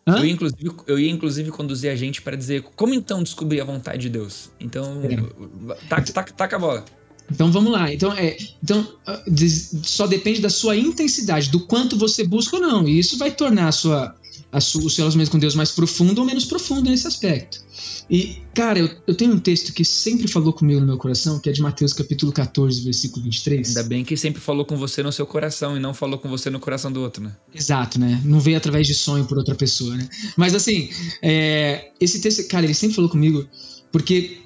Eu ia, inclusive, eu ia inclusive conduzir a gente para dizer como então descobrir a vontade de Deus. Então, é. taca, taca, taca a bola. Então vamos lá. Então, é, então ah, só depende da sua intensidade, do quanto você busca ou não. E isso vai tornar a sua, a sua, o seu relacionamento com Deus mais profundo ou menos profundo nesse aspecto. E, cara, eu, eu, tenho um texto que sempre falou comigo no meu coração, que é de Mateus capítulo 14, versículo 23. Ainda bem que sempre falou com você no seu coração e não falou com você no coração do outro, né? Exato, né? Não veio através de sonho por outra pessoa, né? Mas assim, é, esse texto, cara, ele sempre falou comigo, porque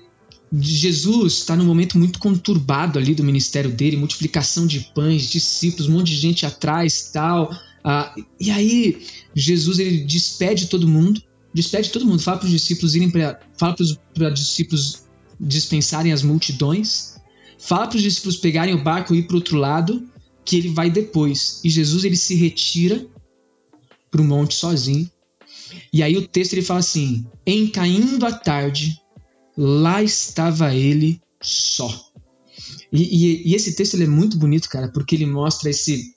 Jesus está num momento muito conturbado ali do ministério dele, multiplicação de pães, discípulos, um monte de gente atrás, tal. Ah, e aí Jesus ele despede todo mundo, despede todo mundo, fala para os discípulos irem para, fala para os discípulos dispensarem as multidões, fala para os discípulos pegarem o barco e ir para outro lado, que ele vai depois. E Jesus ele se retira para o monte sozinho. E aí o texto ele fala assim: em caindo a tarde lá estava ele só. E, e, e, esse texto é muito bonito, cara, porque ele mostra esse,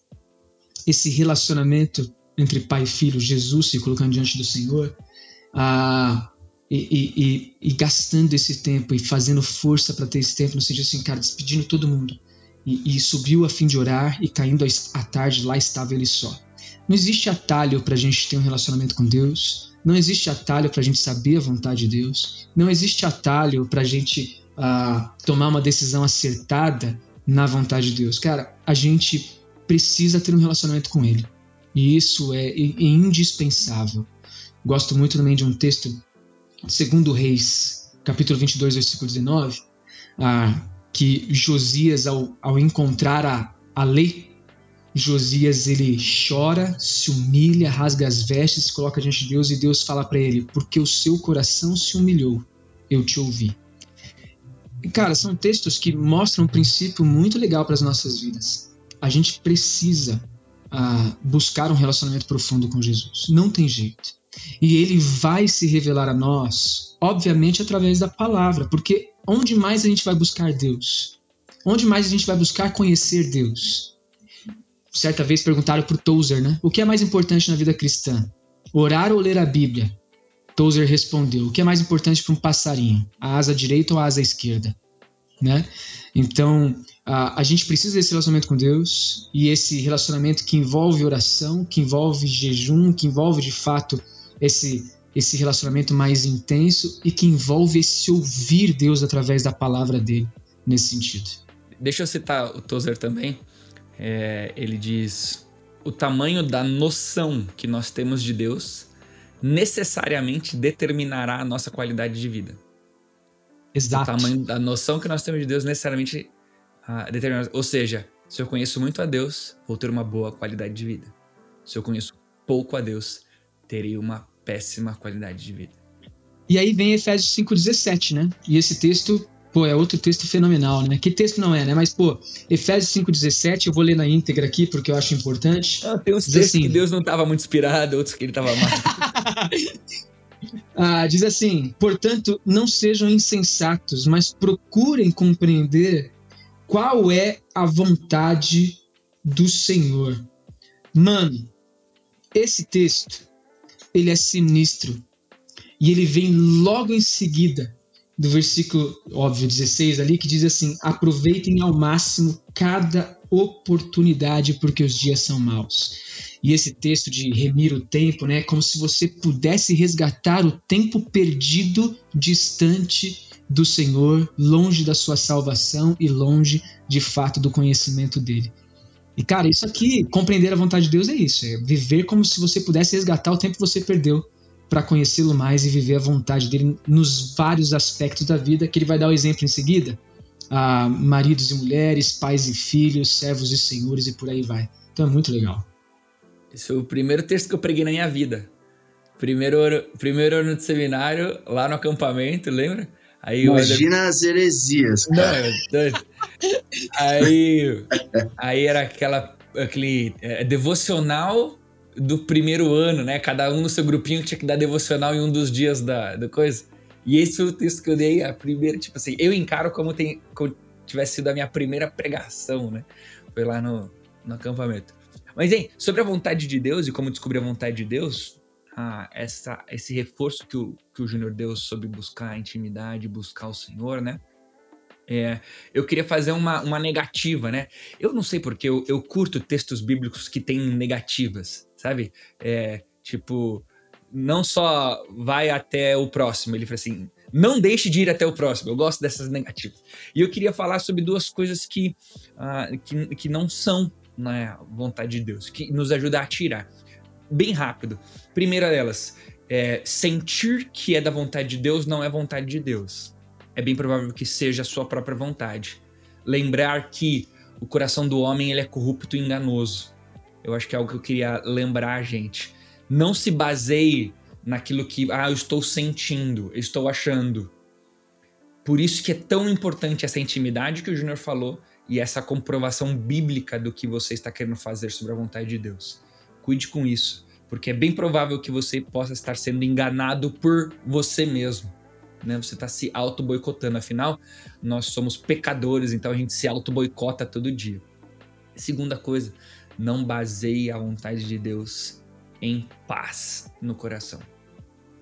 esse relacionamento entre pai e filho, Jesus se colocando diante do Senhor, ah, e, e, gastando esse tempo e fazendo força para ter esse tempo, no sentido assim, cara, despedindo todo mundo. E, subiu a fim de orar, e caindo à tarde, lá estava ele só. Não existe atalho para a gente ter um relacionamento com Deus. Não existe atalho para a gente saber a vontade de Deus. Não existe atalho para a gente uh, tomar uma decisão acertada na vontade de Deus. Cara, a gente precisa ter um relacionamento com Ele. E isso é, é indispensável. Gosto muito também de um texto, segundo Reis, capítulo 22, versículo 19, ah, que Josias, ao, ao encontrar a, a lei Josias ele chora, se humilha, rasga as vestes, coloca diante de Deus e Deus fala para ele: Porque o seu coração se humilhou, eu te ouvi. E, cara, são textos que mostram um princípio muito legal para as nossas vidas. a gente precisa uh, buscar um relacionamento profundo com Jesus. Não tem jeito. E ele vai se revelar a nós, obviamente, através da palavra, porque onde mais a gente vai buscar Deus? Onde mais a gente vai buscar conhecer Deus? Certa vez perguntaram para o Tozer, né? O que é mais importante na vida cristã? Orar ou ler a Bíblia? Tozer respondeu: O que é mais importante para um passarinho? A asa direita ou a asa esquerda? Né? Então, a, a gente precisa desse relacionamento com Deus e esse relacionamento que envolve oração, que envolve jejum, que envolve de fato esse esse relacionamento mais intenso e que envolve esse ouvir Deus através da palavra dele nesse sentido. Deixa eu citar o Tozer também. É, ele diz: o tamanho da noção que nós temos de Deus necessariamente determinará a nossa qualidade de vida. Exato. O tamanho da noção que nós temos de Deus necessariamente uh, determinará. Ou seja, se eu conheço muito a Deus, vou ter uma boa qualidade de vida. Se eu conheço pouco a Deus, terei uma péssima qualidade de vida. E aí vem Efésios 5,17, né? E esse texto, pô, é outro texto fenomenal, né? Que texto não é, né? Mas, pô, Efésios 5,17, eu vou ler na íntegra aqui porque eu acho importante. Ah, tem uns textos assim, que Deus não estava muito inspirado, outros que ele estava mais. ah, diz assim: portanto, não sejam insensatos, mas procurem compreender qual é a vontade do Senhor. Mano, esse texto ele é sinistro. E ele vem logo em seguida do versículo, óbvio, 16 ali, que diz assim: aproveitem ao máximo cada oportunidade, porque os dias são maus. E esse texto de remir o tempo, né, é como se você pudesse resgatar o tempo perdido distante do Senhor, longe da sua salvação e longe de fato do conhecimento dele. E, cara, isso aqui, compreender a vontade de Deus é isso. É viver como se você pudesse resgatar o tempo que você perdeu para conhecê-lo mais e viver a vontade dele nos vários aspectos da vida, que ele vai dar o exemplo em seguida. Ah, maridos e mulheres, pais e filhos, servos e senhores e por aí vai. Então é muito legal. Esse foi o primeiro texto que eu preguei na minha vida. Primeiro ano, primeiro ano de seminário, lá no acampamento, lembra? Aí Imagina as heresias, cara. Não, aí, aí era aquela, aquele é, devocional do primeiro ano, né? Cada um no seu grupinho tinha que dar devocional em um dos dias da, coisa. E esse foi o texto que eu dei, a primeira, tipo assim, eu encaro como, tem, como tivesse sido a minha primeira pregação, né? Foi lá no, no acampamento. Mas, hein, sobre a vontade de Deus e como descobrir a vontade de Deus, ah, essa, esse reforço que o, que o Júnior deu sobre buscar a intimidade, buscar o Senhor, né? É, eu queria fazer uma, uma negativa, né? Eu não sei porque eu, eu curto textos bíblicos que têm negativas, sabe? É, tipo, não só vai até o próximo, ele fala assim, não deixe de ir até o próximo. Eu gosto dessas negativas. E eu queria falar sobre duas coisas que, uh, que, que não são na né, vontade de Deus, que nos ajudam a tirar bem rápido. Primeira delas, é, sentir que é da vontade de Deus não é vontade de Deus. É bem provável que seja a sua própria vontade. Lembrar que o coração do homem ele é corrupto e enganoso. Eu acho que é algo que eu queria lembrar, gente. Não se baseie naquilo que, ah, eu estou sentindo, eu estou achando. Por isso que é tão importante essa intimidade que o Júnior falou e essa comprovação bíblica do que você está querendo fazer sobre a vontade de Deus. Cuide com isso, porque é bem provável que você possa estar sendo enganado por você mesmo. Né? Você está se auto-boicotando. Afinal, nós somos pecadores, então a gente se auto-boicota todo dia. Segunda coisa, não baseie a vontade de Deus em paz no coração.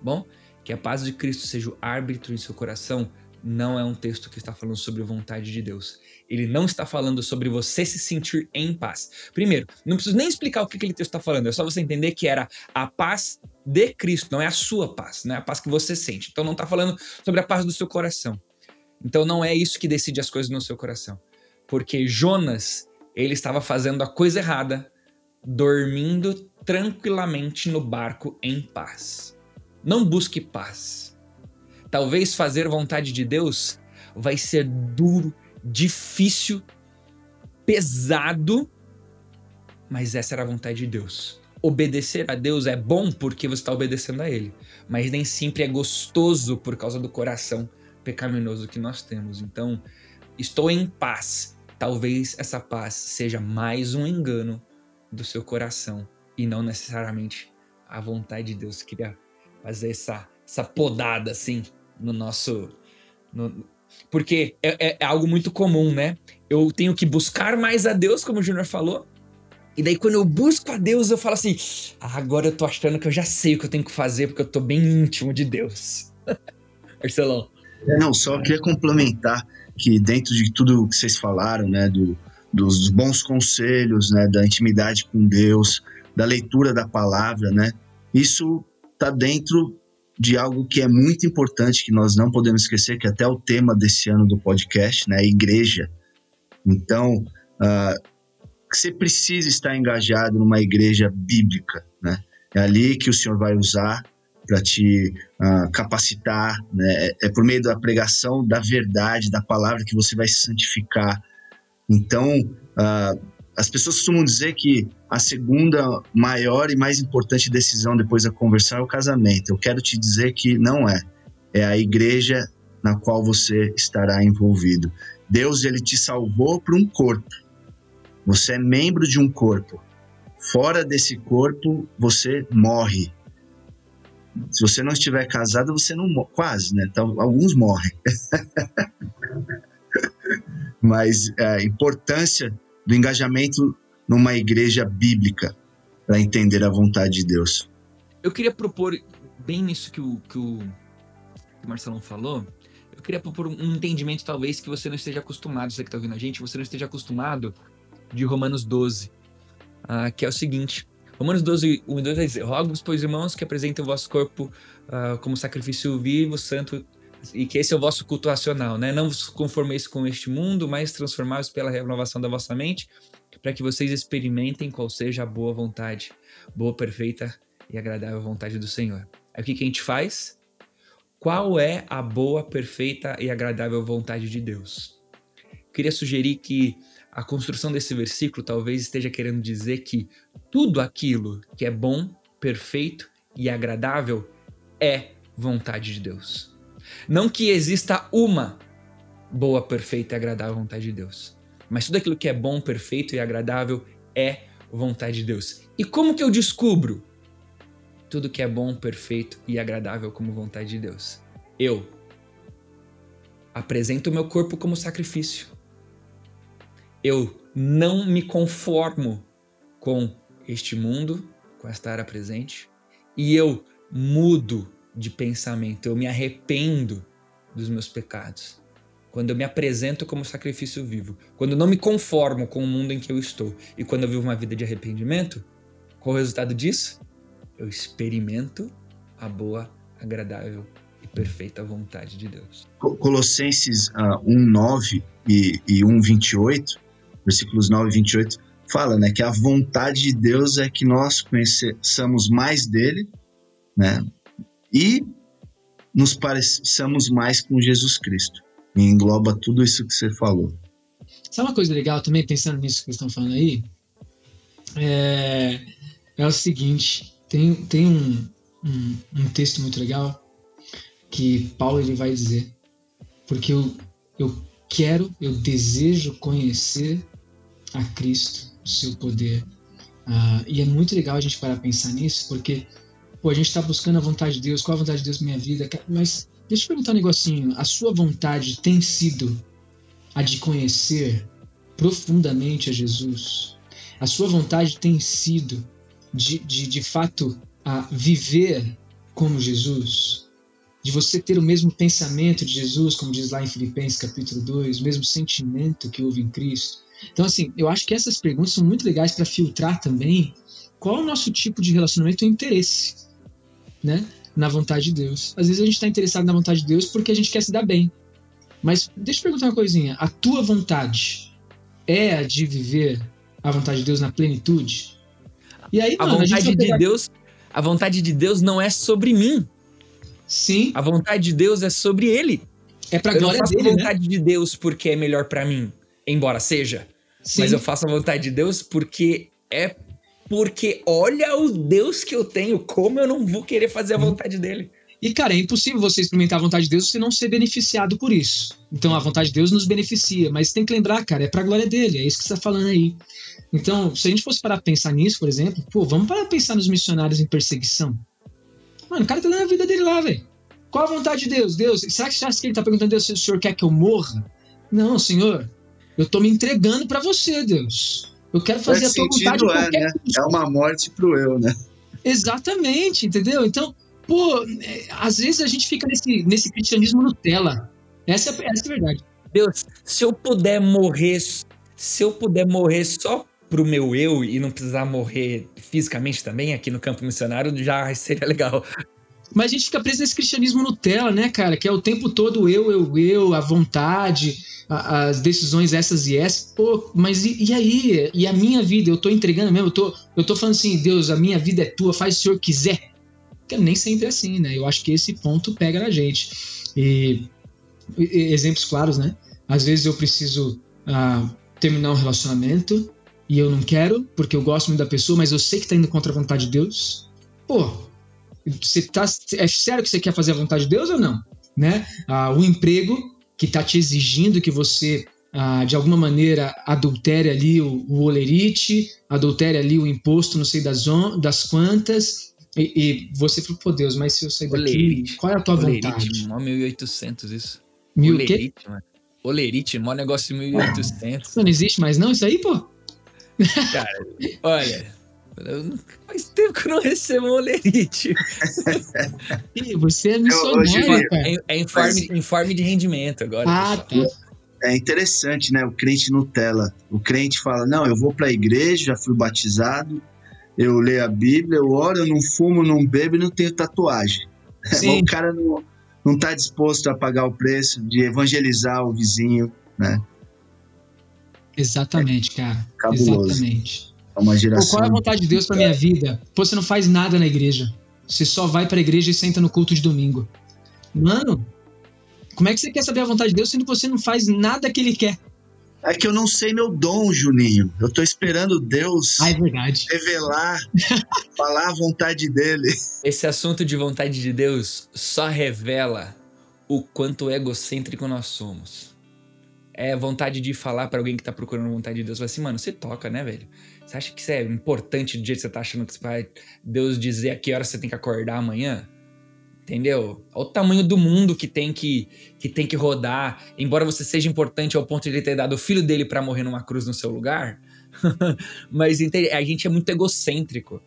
Bom, que a paz de Cristo seja o árbitro em seu coração não é um texto que está falando sobre a vontade de Deus. Ele não está falando sobre você se sentir em paz. Primeiro, não preciso nem explicar o que aquele texto está falando, é só você entender que era a paz de Cristo, não é a sua paz, não é a paz que você sente. Então não está falando sobre a paz do seu coração. Então não é isso que decide as coisas no seu coração. Porque Jonas, ele estava fazendo a coisa errada, dormindo tranquilamente no barco em paz. Não busque paz Talvez fazer vontade de Deus vai ser duro, difícil, pesado, mas essa era a vontade de Deus. Obedecer a Deus é bom porque você está obedecendo a Ele, mas nem sempre é gostoso por causa do coração pecaminoso que nós temos. Então, estou em paz. Talvez essa paz seja mais um engano do seu coração e não necessariamente a vontade de Deus. Eu queria fazer essa, essa podada assim no nosso. No, porque é, é, é algo muito comum, né? Eu tenho que buscar mais a Deus, como o Júnior falou. E daí, quando eu busco a Deus, eu falo assim: ah, agora eu tô achando que eu já sei o que eu tenho que fazer, porque eu tô bem íntimo de Deus. Marcelão. É, não, só queria complementar que dentro de tudo que vocês falaram, né, do, dos bons conselhos, né, da intimidade com Deus, da leitura da palavra, né, isso está dentro de algo que é muito importante que nós não podemos esquecer, que é até o tema desse ano do podcast, né, a igreja. Então, uh, você precisa estar engajado numa igreja bíblica, né? É ali que o Senhor vai usar para te uh, capacitar, né? É, é por meio da pregação da verdade, da palavra que você vai se santificar. Então, uh, as pessoas costumam dizer que a segunda maior e mais importante decisão depois da conversão é o casamento. Eu quero te dizer que não é. É a igreja na qual você estará envolvido. Deus ele te salvou para um corpo. Você é membro de um corpo. Fora desse corpo, você morre. Se você não estiver casado, você não morre. Quase, né? Então, alguns morrem. Mas a importância do engajamento numa igreja bíblica para entender a vontade de Deus. Eu queria propor, bem nisso que o, que o, que o Marcelão falou, eu queria propor um entendimento, talvez, que você não esteja acostumado, você que está ouvindo a gente, você não esteja acostumado de Romanos 12, uh, ah, que é o seguinte. Romanos 12, 1 e 2 vai dizer: Rogo-vos, pois irmãos, que apresentem o vosso corpo uh, como sacrifício vivo, santo, e que esse é o vosso culto racional, né? Não vos conformeis com este mundo, mas transformados pela renovação da vossa mente, para que vocês experimentem qual seja a boa vontade, boa, perfeita e agradável vontade do Senhor. Aí o que, que a gente faz? Qual é a boa, perfeita e agradável vontade de Deus? queria sugerir que a construção desse versículo talvez esteja querendo dizer que tudo aquilo que é bom, perfeito e agradável é vontade de Deus. Não que exista uma boa, perfeita e agradável vontade de Deus, mas tudo aquilo que é bom, perfeito e agradável é vontade de Deus. E como que eu descubro tudo que é bom, perfeito e agradável como vontade de Deus? Eu apresento o meu corpo como sacrifício eu não me conformo com este mundo, com esta era presente, e eu mudo de pensamento, eu me arrependo dos meus pecados. Quando eu me apresento como sacrifício vivo, quando eu não me conformo com o mundo em que eu estou e quando eu vivo uma vida de arrependimento, qual o resultado disso? Eu experimento a boa, agradável e perfeita vontade de Deus. Colossenses uh, 1:9 e, e 1:28 versículos 9 e 28, fala né, que a vontade de Deus é que nós conheçamos mais dele, né? E nos pareçamos mais com Jesus Cristo. E engloba tudo isso que você falou. Sabe uma coisa legal também, pensando nisso que vocês estão falando aí? É, é o seguinte, tem, tem um, um, um, texto muito legal que Paulo ele vai dizer, porque eu, eu quero, eu desejo conhecer a Cristo, o seu poder. Uh, e é muito legal a gente parar a pensar nisso, porque pô, a gente está buscando a vontade de Deus, qual a vontade de Deus na minha vida, mas deixa eu perguntar um negocinho, a sua vontade tem sido a de conhecer profundamente a Jesus? A sua vontade tem sido de, de, de fato a viver como Jesus? De você ter o mesmo pensamento de Jesus, como diz lá em Filipenses capítulo 2, o mesmo sentimento que houve em Cristo? Então, assim, eu acho que essas perguntas são muito legais para filtrar também qual é o nosso tipo de relacionamento e interesse, né? Na vontade de Deus. Às vezes a gente está interessado na vontade de Deus porque a gente quer se dar bem. Mas deixa eu perguntar uma coisinha. A tua vontade é a de viver a vontade de Deus na plenitude? E aí, a vontade a de pegar... Deus, a vontade de Deus não é sobre mim. Sim. A vontade de Deus é sobre Ele. É para glória Eu não faço dele, a vontade né? de Deus porque é melhor para mim, embora seja. Sim. Mas eu faço a vontade de Deus porque é porque olha o Deus que eu tenho, como eu não vou querer fazer a vontade dele. E, cara, é impossível você experimentar a vontade de Deus e não ser beneficiado por isso. Então, a vontade de Deus nos beneficia, mas tem que lembrar, cara, é pra glória dele, é isso que você tá falando aí. Então, se a gente fosse parar pra pensar nisso, por exemplo, pô, vamos parar pra pensar nos missionários em perseguição. Mano, o cara tá dando a vida dele lá, velho. Qual a vontade de Deus? Deus, será que, será que ele tá perguntando Deus se o senhor quer que eu morra? Não, senhor, eu tô me entregando para você, Deus. Eu quero fazer a tua vontade. É, né? é uma morte pro eu, né? Exatamente, entendeu? Então, pô, é, às vezes a gente fica nesse, nesse cristianismo Nutella. Essa é, essa é a verdade. Deus, se eu puder morrer, se eu puder morrer só pro meu eu e não precisar morrer fisicamente também aqui no campo missionário, já seria legal. Mas a gente fica preso nesse cristianismo Nutella, né, cara? Que é o tempo todo eu, eu, eu, a vontade, a, as decisões essas e essas. Pô, mas e, e, aí? E a minha vida? Eu tô entregando mesmo? Eu tô, eu tô falando assim, Deus, a minha vida é tua, faz o senhor quiser. Porque nem sempre é assim, né? Eu acho que esse ponto pega na gente. E, e exemplos claros, né? Às vezes eu preciso ah, terminar um relacionamento e eu não quero, porque eu gosto muito da pessoa, mas eu sei que tá indo contra a vontade de Deus. Pô, você tá, é sério que você quer fazer a vontade de Deus ou não? Né? Ah, o emprego que está te exigindo que você, ah, de alguma maneira, adultere ali o, o olerite, adultere ali o imposto, não sei das, on, das quantas, e, e você falou, pô Deus, mas se eu sair daqui, olerite. qual é a tua olerite, vontade? Mó 1800 isso. Mil olerite, quê? mano. Olerite, mó negócio de 1800. Não, não existe mais não isso aí, pô? Cara, olha, Faz tempo que eu não recebo olerite. você é missionário, cara. É, é informe, informe de rendimento agora. Ah, tá. É interessante, né? O crente Nutella. O crente fala: Não, eu vou para a igreja, já fui batizado, eu leio a Bíblia, eu oro, eu não fumo, não bebo e não tenho tatuagem. Sim. o cara não, não tá disposto a pagar o preço de evangelizar o vizinho, né? Exatamente, cara. Cabuloso. Exatamente. É uma geração. Pô, qual é a vontade de Deus para minha vida? Pô, você não faz nada na igreja. Você só vai para a igreja e senta no culto de domingo. Mano, como é que você quer saber a vontade de Deus sendo que você não faz nada que ele quer? É que eu não sei meu dom, Juninho. Eu tô esperando Deus ah, é verdade. revelar, falar a vontade dele. Esse assunto de vontade de Deus só revela o quanto egocêntrico nós somos. É vontade de falar para alguém que tá procurando vontade de Deus, vai assim, mano, você toca, né, velho? Você acha que isso é importante do jeito que você tá achando que vai Deus dizer a que hora você tem que acordar amanhã? Entendeu? Olha o tamanho do mundo que tem que, que tem que rodar. Embora você seja importante ao ponto de ele ter dado o filho dele para morrer numa cruz no seu lugar. Mas a gente é muito egocêntrico.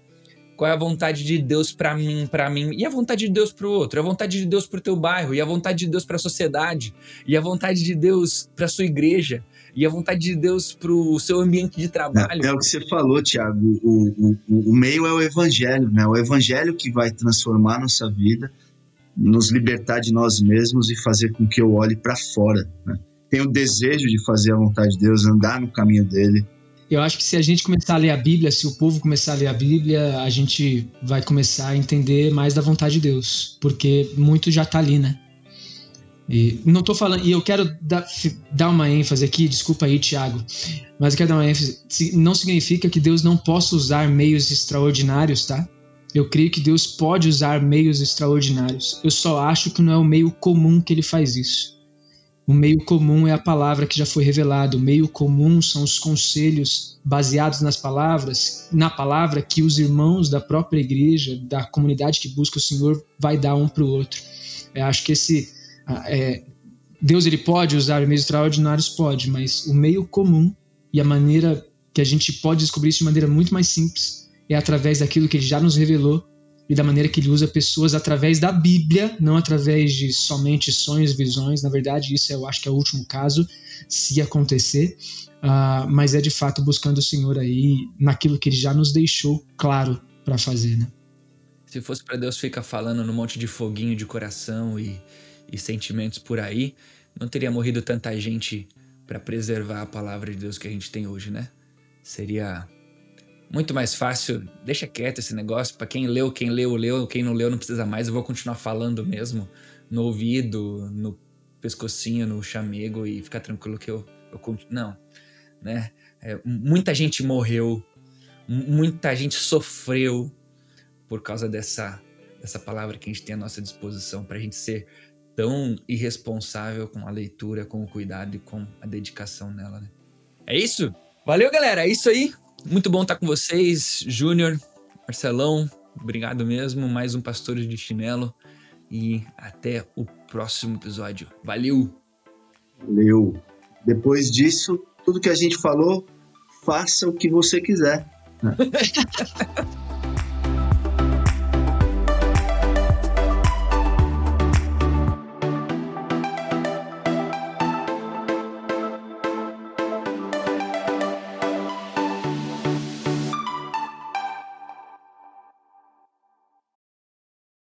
Qual é a vontade de Deus para mim, para mim? E a vontade de Deus para o outro? E a vontade de Deus para o teu bairro? E a vontade de Deus para a sociedade? E a vontade de Deus para sua igreja? E a vontade de Deus para o seu ambiente de trabalho. É, é, o que você falou, Tiago. O, o, o meio é o evangelho, né? O evangelho que vai transformar nossa vida, nos libertar de nós mesmos e fazer com que eu olhe para fora. Né? Tenho o desejo de fazer a vontade de Deus, andar no caminho dele. Eu acho que se a gente começar a ler a Bíblia, se o povo começar a ler a Bíblia, a gente vai começar a entender mais da vontade de Deus, porque muito já está ali, né? E não tô falando, e eu quero dar, dar uma ênfase aqui, desculpa aí, Tiago, mas eu quero dar uma ênfase. Não significa que Deus não possa usar meios extraordinários, tá? Eu creio que Deus pode usar meios extraordinários. Eu só acho que não é o meio comum que ele faz isso. O meio comum é a palavra que já foi revelada. O meio comum são os conselhos baseados nas palavras, na palavra que os irmãos da própria igreja, da comunidade que busca o Senhor, vai dar um para o outro. Eu acho que esse é, Deus ele pode usar meios extraordinários? Pode, mas o meio comum e a maneira que a gente pode descobrir isso de maneira muito mais simples é através daquilo que ele já nos revelou e da maneira que ele usa pessoas através da Bíblia, não através de somente sonhos, visões. Na verdade, isso eu acho que é o último caso, se acontecer. Uh, mas é de fato buscando o Senhor aí naquilo que ele já nos deixou claro para fazer, né? Se fosse para Deus ficar falando no monte de foguinho de coração e e sentimentos por aí, não teria morrido tanta gente para preservar a palavra de Deus que a gente tem hoje, né? Seria muito mais fácil. Deixa quieto esse negócio. Para quem leu, quem leu, leu. Quem não leu, não precisa mais. Eu vou continuar falando mesmo no ouvido, no pescocinho, no chamego e ficar tranquilo que eu, eu continuo. Não, né? É, muita gente morreu, muita gente sofreu por causa dessa dessa palavra que a gente tem à nossa disposição para a gente ser tão irresponsável com a leitura, com o cuidado e com a dedicação nela. Né? É isso? Valeu, galera. É isso aí. Muito bom estar com vocês, Júnior, Marcelão. Obrigado mesmo. Mais um Pastores de Chinelo. E até o próximo episódio. Valeu! Valeu! Depois disso, tudo que a gente falou, faça o que você quiser.